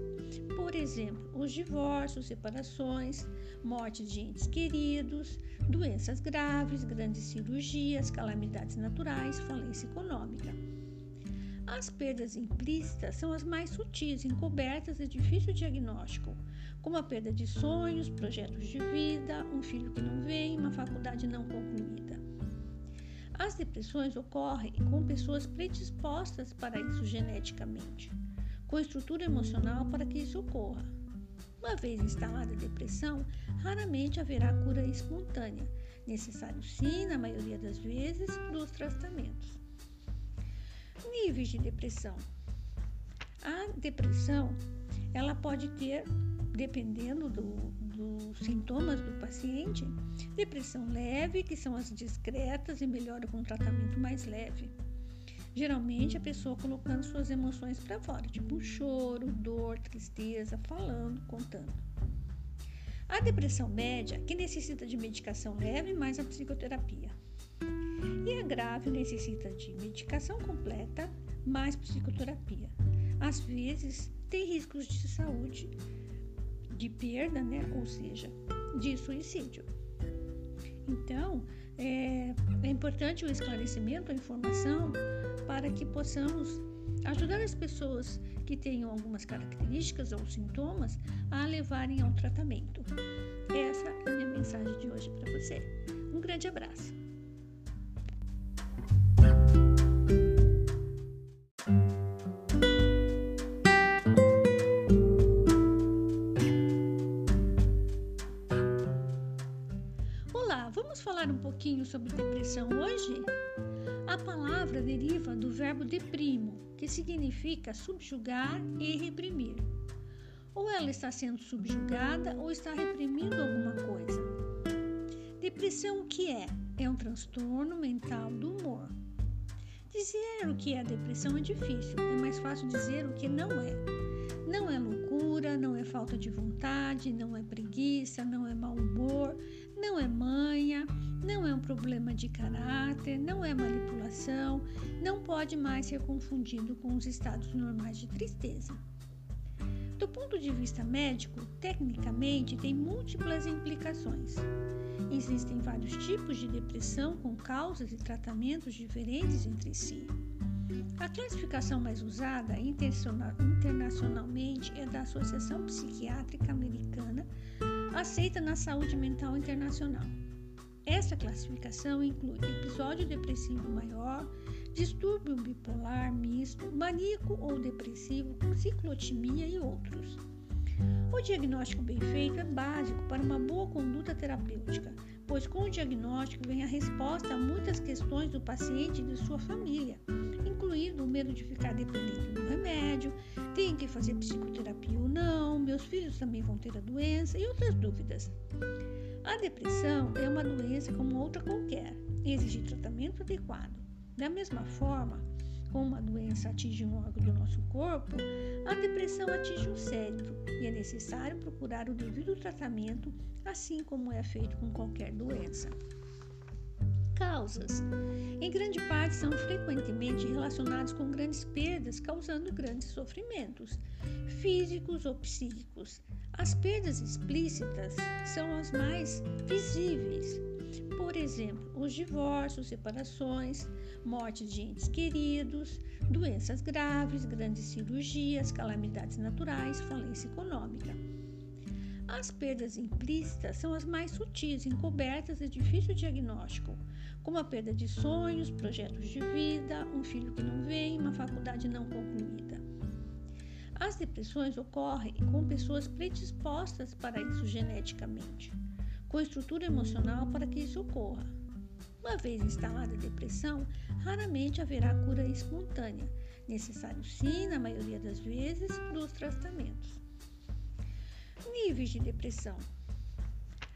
por exemplo, os divórcios, separações, morte de entes queridos, doenças graves, grandes cirurgias, calamidades naturais, falência econômica. As perdas implícitas são as mais sutis, encobertas e difícil diagnóstico, como a perda de sonhos, projetos de vida, um filho que não vem, uma faculdade não concluída. As depressões ocorrem com pessoas predispostas para isso geneticamente, com estrutura emocional para que isso ocorra. Uma vez instalada a depressão, raramente haverá cura espontânea. Necessário sim, na maioria das vezes, dos tratamentos. Níveis de depressão. A depressão, ela pode ter, dependendo do, dos sintomas do paciente, depressão leve, que são as discretas e melhora com tratamento mais leve. Geralmente a pessoa colocando suas emoções para fora, tipo choro, dor, tristeza, falando, contando. A depressão média, que necessita de medicação leve mais a psicoterapia. E a grave necessita de medicação completa mais psicoterapia. Às vezes tem riscos de saúde de perda, né? ou seja, de suicídio. Então, é, é importante o esclarecimento, a informação, para que possamos ajudar as pessoas que tenham algumas características ou sintomas a levarem ao tratamento. Essa é a minha mensagem de hoje para você. Um grande abraço. Sobre depressão hoje? A palavra deriva do verbo deprimo, que significa subjugar e reprimir. Ou ela está sendo subjugada ou está reprimindo alguma coisa. Depressão o que é? É um transtorno mental do humor. Dizer o que é depressão é difícil, é mais fácil dizer o que não é. Não é loucura, não é falta de vontade, não é preguiça, não é mau humor, não é manha, não é um problema de caráter, não é manipulação, não pode mais ser confundido com os estados normais de tristeza. Do ponto de vista médico, tecnicamente tem múltiplas implicações. Existem vários tipos de depressão com causas e tratamentos diferentes entre si. A classificação mais usada internacionalmente é da Associação Psiquiátrica Americana aceita na saúde mental internacional. Essa classificação inclui episódio depressivo maior, distúrbio bipolar misto, maníaco ou depressivo, ciclotimia e outros. O diagnóstico bem feito é básico para uma boa conduta terapêutica, pois com o diagnóstico vem a resposta a muitas questões do paciente e de sua família, incluindo o medo de ficar dependente do remédio, tem que fazer psicoterapia ou não, meus filhos também vão ter a doença e outras dúvidas. A depressão é uma doença como outra qualquer e exige tratamento adequado. Da mesma forma, como uma doença atinge um órgão do nosso corpo, a depressão atinge o cérebro e é necessário procurar o devido tratamento, assim como é feito com qualquer doença. Causas. Em grande parte, são frequentemente relacionados com grandes perdas, causando grandes sofrimentos, físicos ou psíquicos. As perdas explícitas são as mais visíveis. Por exemplo, os divórcios, separações, morte de entes queridos, doenças graves, grandes cirurgias, calamidades naturais, falência econômica. As perdas implícitas são as mais sutis, encobertas e difícil diagnóstico, como a perda de sonhos, projetos de vida, um filho que não vem, uma faculdade não concluída. As depressões ocorrem com pessoas predispostas para isso geneticamente, com estrutura emocional para que isso ocorra. Uma vez instalada a depressão, raramente haverá cura espontânea, necessário sim, na maioria das vezes, dos tratamentos. Níveis de depressão.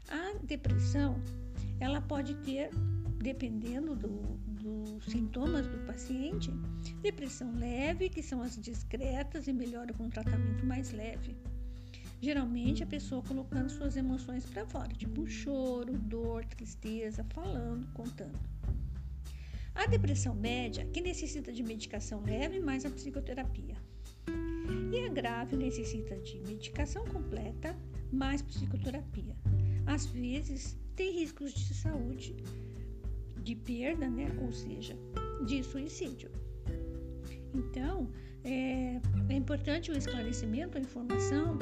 A depressão, ela pode ter, dependendo do, dos sintomas do paciente, depressão leve, que são as discretas e melhora com tratamento mais leve. Geralmente a pessoa colocando suas emoções para fora, tipo choro, dor, tristeza, falando, contando. A depressão média, que necessita de medicação leve mais a psicoterapia. E a grave necessita de medicação completa mais psicoterapia. Às vezes tem riscos de saúde, de perda, né? ou seja, de suicídio. Então, é, é importante o esclarecimento, a informação,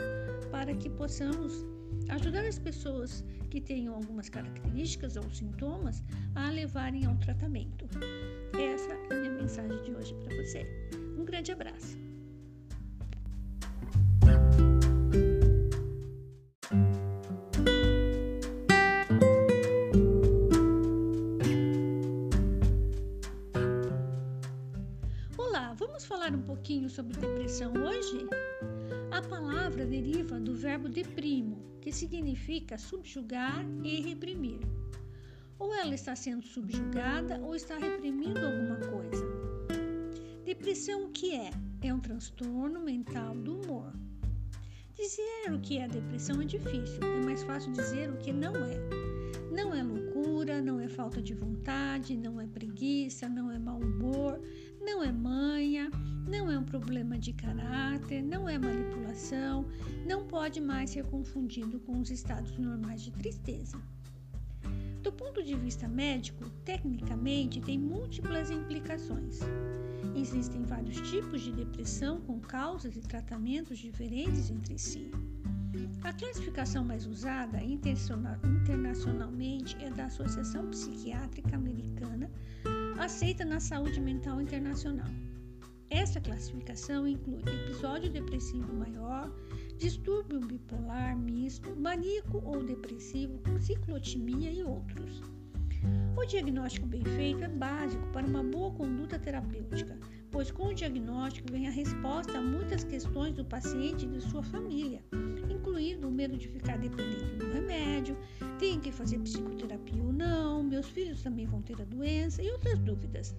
para que possamos ajudar as pessoas que tenham algumas características ou sintomas a levarem ao tratamento. Essa é a minha mensagem de hoje para você. Um grande abraço. Vamos falar um pouquinho sobre depressão hoje? A palavra deriva do verbo deprimo, que significa subjugar e reprimir. Ou ela está sendo subjugada ou está reprimindo alguma coisa. Depressão o que é? É um transtorno mental do humor. Dizer o que é depressão é difícil, é mais fácil dizer o que não é. Não é loucura, não é falta de vontade, não é preguiça, não é mau humor, não é manha, não é um problema de caráter, não é manipulação, não pode mais ser confundido com os estados normais de tristeza. Do ponto de vista médico, tecnicamente tem múltiplas implicações. Existem vários tipos de depressão com causas e tratamentos diferentes entre si. A classificação mais usada internacionalmente é da Associação Psiquiátrica Americana aceita na saúde mental internacional. Essa classificação inclui episódio depressivo maior, distúrbio bipolar misto, maníaco ou depressivo, ciclotimia e outros. O diagnóstico bem feito é básico para uma boa conduta terapêutica, pois com o diagnóstico vem a resposta a muitas questões do paciente e de sua família, incluindo o medo de ficar dependente do remédio, tem que fazer psicoterapia ou não, meus filhos também vão ter a doença e outras dúvidas.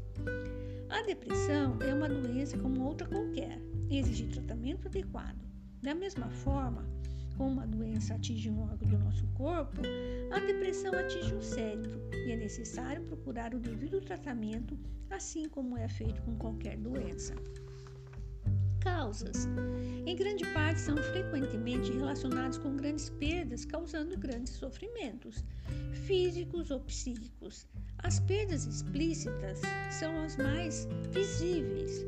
A depressão é uma doença como outra qualquer exige tratamento adequado. Da mesma forma, como uma doença atinge um órgão do nosso corpo, a depressão atinge o cérebro e é necessário procurar o devido tratamento, assim como é feito com qualquer doença. Causas. Em grande parte, são frequentemente relacionados com grandes perdas, causando grandes sofrimentos, físicos ou psíquicos. As perdas explícitas são as mais visíveis.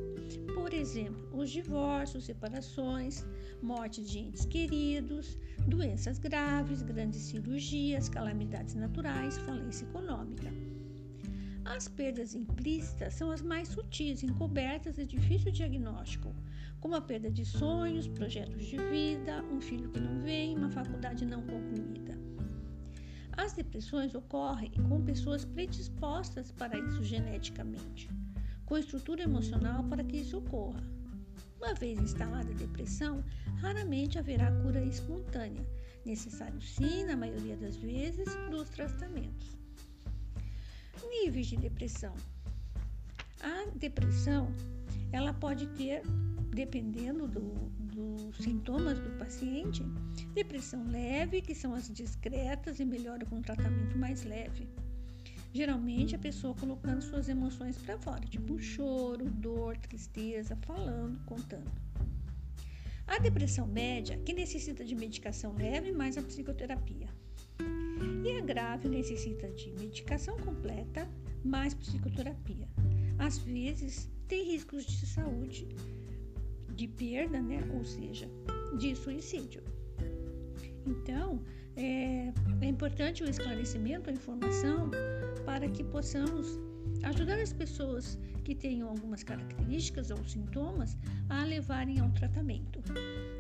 Por exemplo, os divórcios, separações, morte de entes queridos, doenças graves, grandes cirurgias, calamidades naturais, falência econômica. As perdas implícitas são as mais sutis, encobertas e difícil diagnóstico, como a perda de sonhos, projetos de vida, um filho que não vem, uma faculdade não concluída. As depressões ocorrem com pessoas predispostas para isso geneticamente, com estrutura emocional para que isso ocorra. Uma vez instalada a depressão, raramente haverá cura espontânea, necessário sim, na maioria das vezes, dos tratamentos. Níveis de depressão. A depressão, ela pode ter, dependendo do, dos sintomas do paciente, depressão leve, que são as discretas e melhora com tratamento mais leve. Geralmente a pessoa colocando suas emoções para fora, tipo choro, dor, tristeza, falando, contando. A depressão média, que necessita de medicação leve mais a psicoterapia. E a grave necessita de medicação completa mais psicoterapia. Às vezes tem riscos de saúde, de perda, né? ou seja, de suicídio. Então, é, é importante o esclarecimento, a informação, para que possamos ajudar as pessoas que tenham algumas características ou sintomas a levarem ao tratamento.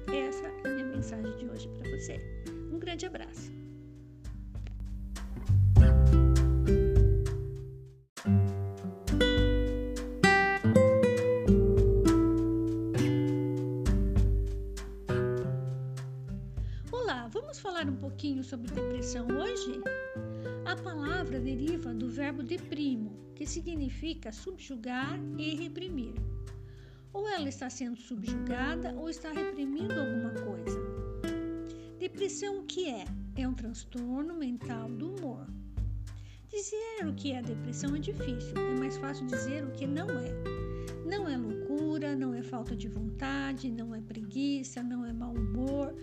Essa é a minha mensagem de hoje para você. Um grande abraço. Olá, vamos falar um pouquinho sobre depressão hoje? A palavra deriva do verbo deprimo, que significa subjugar e reprimir. Ou ela está sendo subjugada ou está reprimindo alguma coisa. Depressão o que é? É um transtorno mental do humor. Dizer o que é depressão é difícil, é mais fácil dizer o que não é. Não é loucura, não é falta de vontade, não é preguiça, não é mau humor,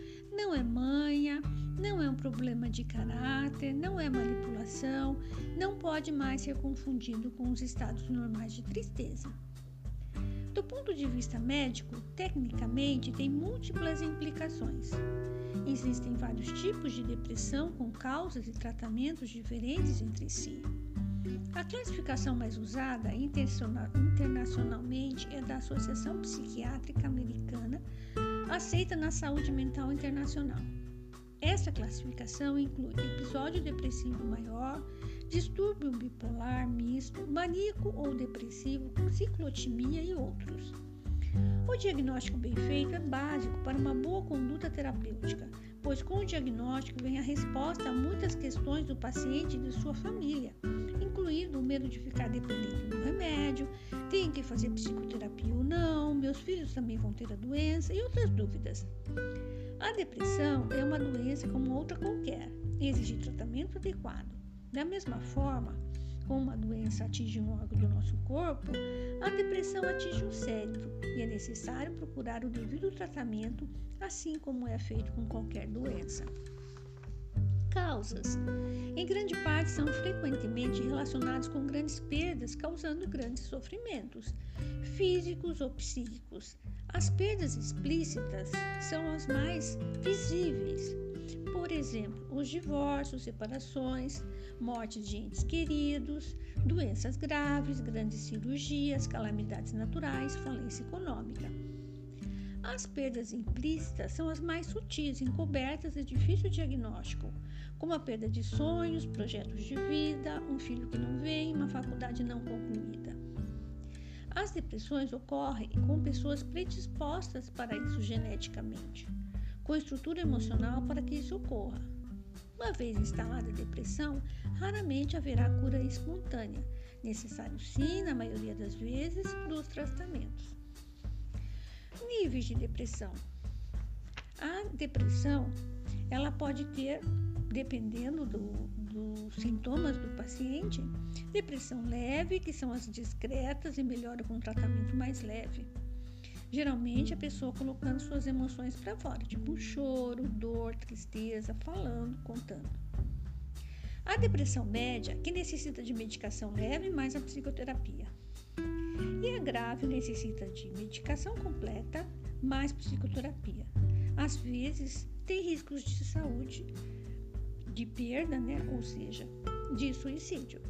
não é manha, não é um problema de caráter, não é manipulação, não pode mais ser confundido com os estados normais de tristeza. Do ponto de vista médico, tecnicamente tem múltiplas implicações. Existem vários tipos de depressão com causas e tratamentos diferentes entre si. A classificação mais usada internacionalmente é da Associação Psiquiátrica Americana, aceita na saúde mental internacional. Essa classificação inclui episódio depressivo maior, distúrbio bipolar misto, maníaco ou depressivo, ciclotimia e outros. O diagnóstico bem feito é básico para uma boa conduta terapêutica, pois com o diagnóstico vem a resposta a muitas questões do paciente e de sua família, incluindo o medo de ficar dependente do remédio, tem que fazer psicoterapia ou não, meus filhos também vão ter a doença e outras dúvidas. A depressão é uma doença como outra qualquer e exige tratamento adequado. Da mesma forma, como uma doença atinge um órgão do nosso corpo, a depressão atinge o cérebro e é necessário procurar o devido tratamento, assim como é feito com qualquer doença. Causas: em grande parte são frequentemente relacionadas com grandes perdas, causando grandes sofrimentos, físicos ou psíquicos. As perdas explícitas são as mais visíveis. Por exemplo, os divórcios, separações, mortes de entes queridos, doenças graves, grandes cirurgias, calamidades naturais, falência econômica. As perdas implícitas são as mais sutis, encobertas e difícil diagnóstico, como a perda de sonhos, projetos de vida, um filho que não vem, uma faculdade não concluída. As depressões ocorrem com pessoas predispostas para isso geneticamente, com estrutura emocional para que isso ocorra. Uma vez instalada a depressão, raramente haverá cura espontânea, necessário sim, na maioria das vezes, dos tratamentos. Níveis de depressão. A depressão, ela pode ter, dependendo do, dos sintomas do paciente, depressão leve, que são as discretas e melhora com tratamento mais leve. Geralmente a pessoa colocando suas emoções para fora, tipo choro, dor, tristeza, falando, contando. A depressão média, que necessita de medicação leve mais a psicoterapia. E a grave necessita de medicação completa mais psicoterapia. Às vezes tem riscos de saúde, de perda, né? ou seja, de suicídio.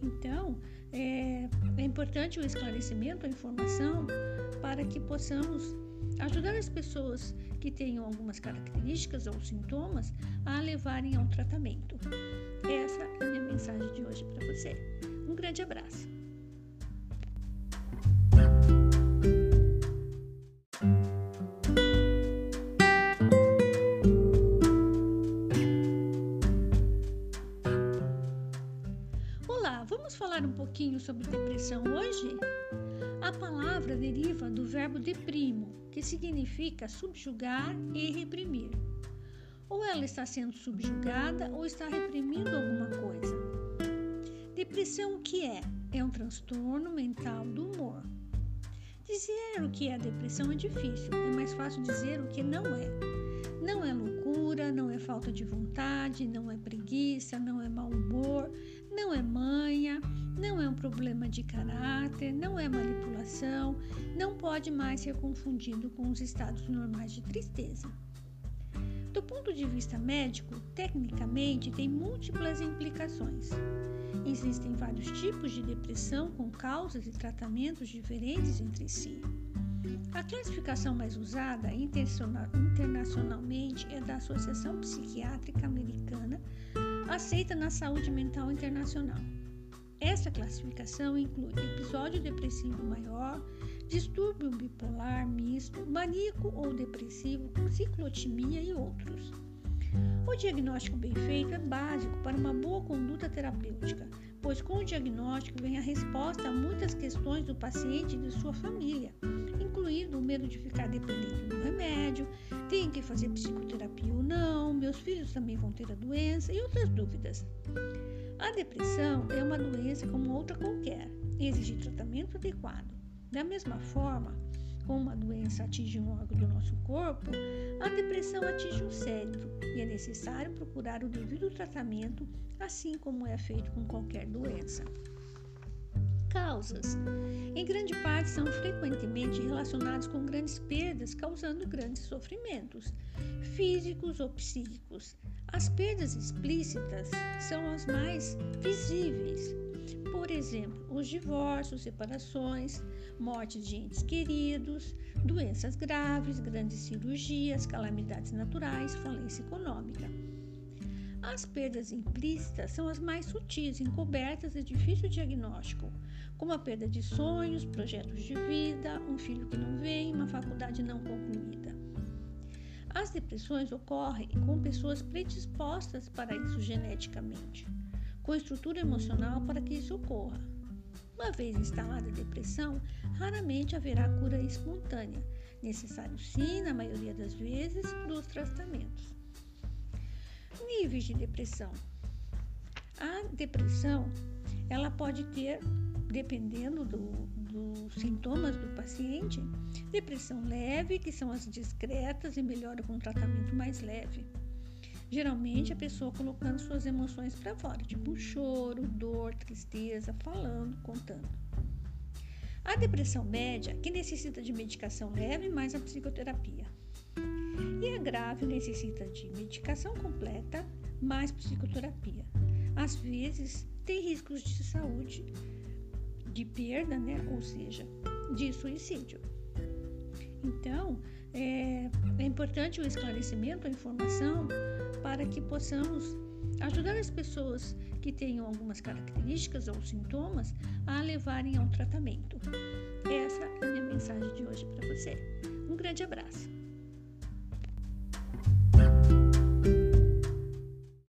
Então, é, é importante o esclarecimento, a informação, para que possamos ajudar as pessoas que tenham algumas características ou sintomas a levarem ao tratamento. Essa é a minha mensagem de hoje para você. Um grande abraço. Pouquinho sobre depressão hoje? A palavra deriva do verbo deprimo, que significa subjugar e reprimir. Ou ela está sendo subjugada ou está reprimindo alguma coisa. depressão o que é? É um transtorno mental do humor. Dizer o que é depressão é difícil, é mais fácil dizer o que não é. Não é loucura, não é falta de vontade, não é preguiça, não é mau humor, não é manha, não é um problema de caráter, não é manipulação, não pode mais ser confundido com os estados normais de tristeza. Do ponto de vista médico, tecnicamente tem múltiplas implicações. Existem vários tipos de depressão com causas e tratamentos diferentes entre si. A classificação mais usada internacionalmente é da Associação Psiquiátrica Americana, aceita na saúde mental internacional. Essa classificação inclui episódio depressivo maior, distúrbio bipolar misto, maníaco ou depressivo, ciclotimia e outros. O diagnóstico bem feito é básico para uma boa conduta terapêutica, pois com o diagnóstico vem a resposta a muitas questões do paciente e de sua família, incluindo o medo de ficar dependente do remédio, tem que fazer psicoterapia ou não, meus filhos também vão ter a doença e outras dúvidas. A depressão é uma doença como outra qualquer exige tratamento adequado. Da mesma forma, como uma doença atinge um órgão do nosso corpo, a depressão atinge o cérebro e é necessário procurar o devido tratamento, assim como é feito com qualquer doença. Causas: em grande parte são frequentemente relacionadas com grandes perdas, causando grandes sofrimentos, físicos ou psíquicos. As perdas explícitas são as mais visíveis. Por exemplo, os divórcios, separações, mortes de entes queridos, doenças graves, grandes cirurgias, calamidades naturais, falência econômica. As perdas implícitas são as mais sutis, encobertas e difícil diagnóstico, como a perda de sonhos, projetos de vida, um filho que não vem, uma faculdade não concluída. As depressões ocorrem com pessoas predispostas para isso geneticamente, com estrutura emocional para que isso ocorra. Uma vez instalada a depressão, raramente haverá cura espontânea, necessário sim, na maioria das vezes, dos tratamentos. Níveis de depressão. A depressão, ela pode ter, dependendo do, dos sintomas do paciente, depressão leve, que são as discretas e melhora com tratamento mais leve. Geralmente a pessoa colocando suas emoções para fora, tipo choro, dor, tristeza, falando, contando. A depressão média, que necessita de medicação leve mais a psicoterapia. E a grave necessita de medicação completa mais psicoterapia. Às vezes tem riscos de saúde de perda, né? ou seja, de suicídio. Então, é, é importante o esclarecimento, a informação, para que possamos ajudar as pessoas que tenham algumas características ou sintomas a levarem ao tratamento. Essa é a minha mensagem de hoje para você. Um grande abraço.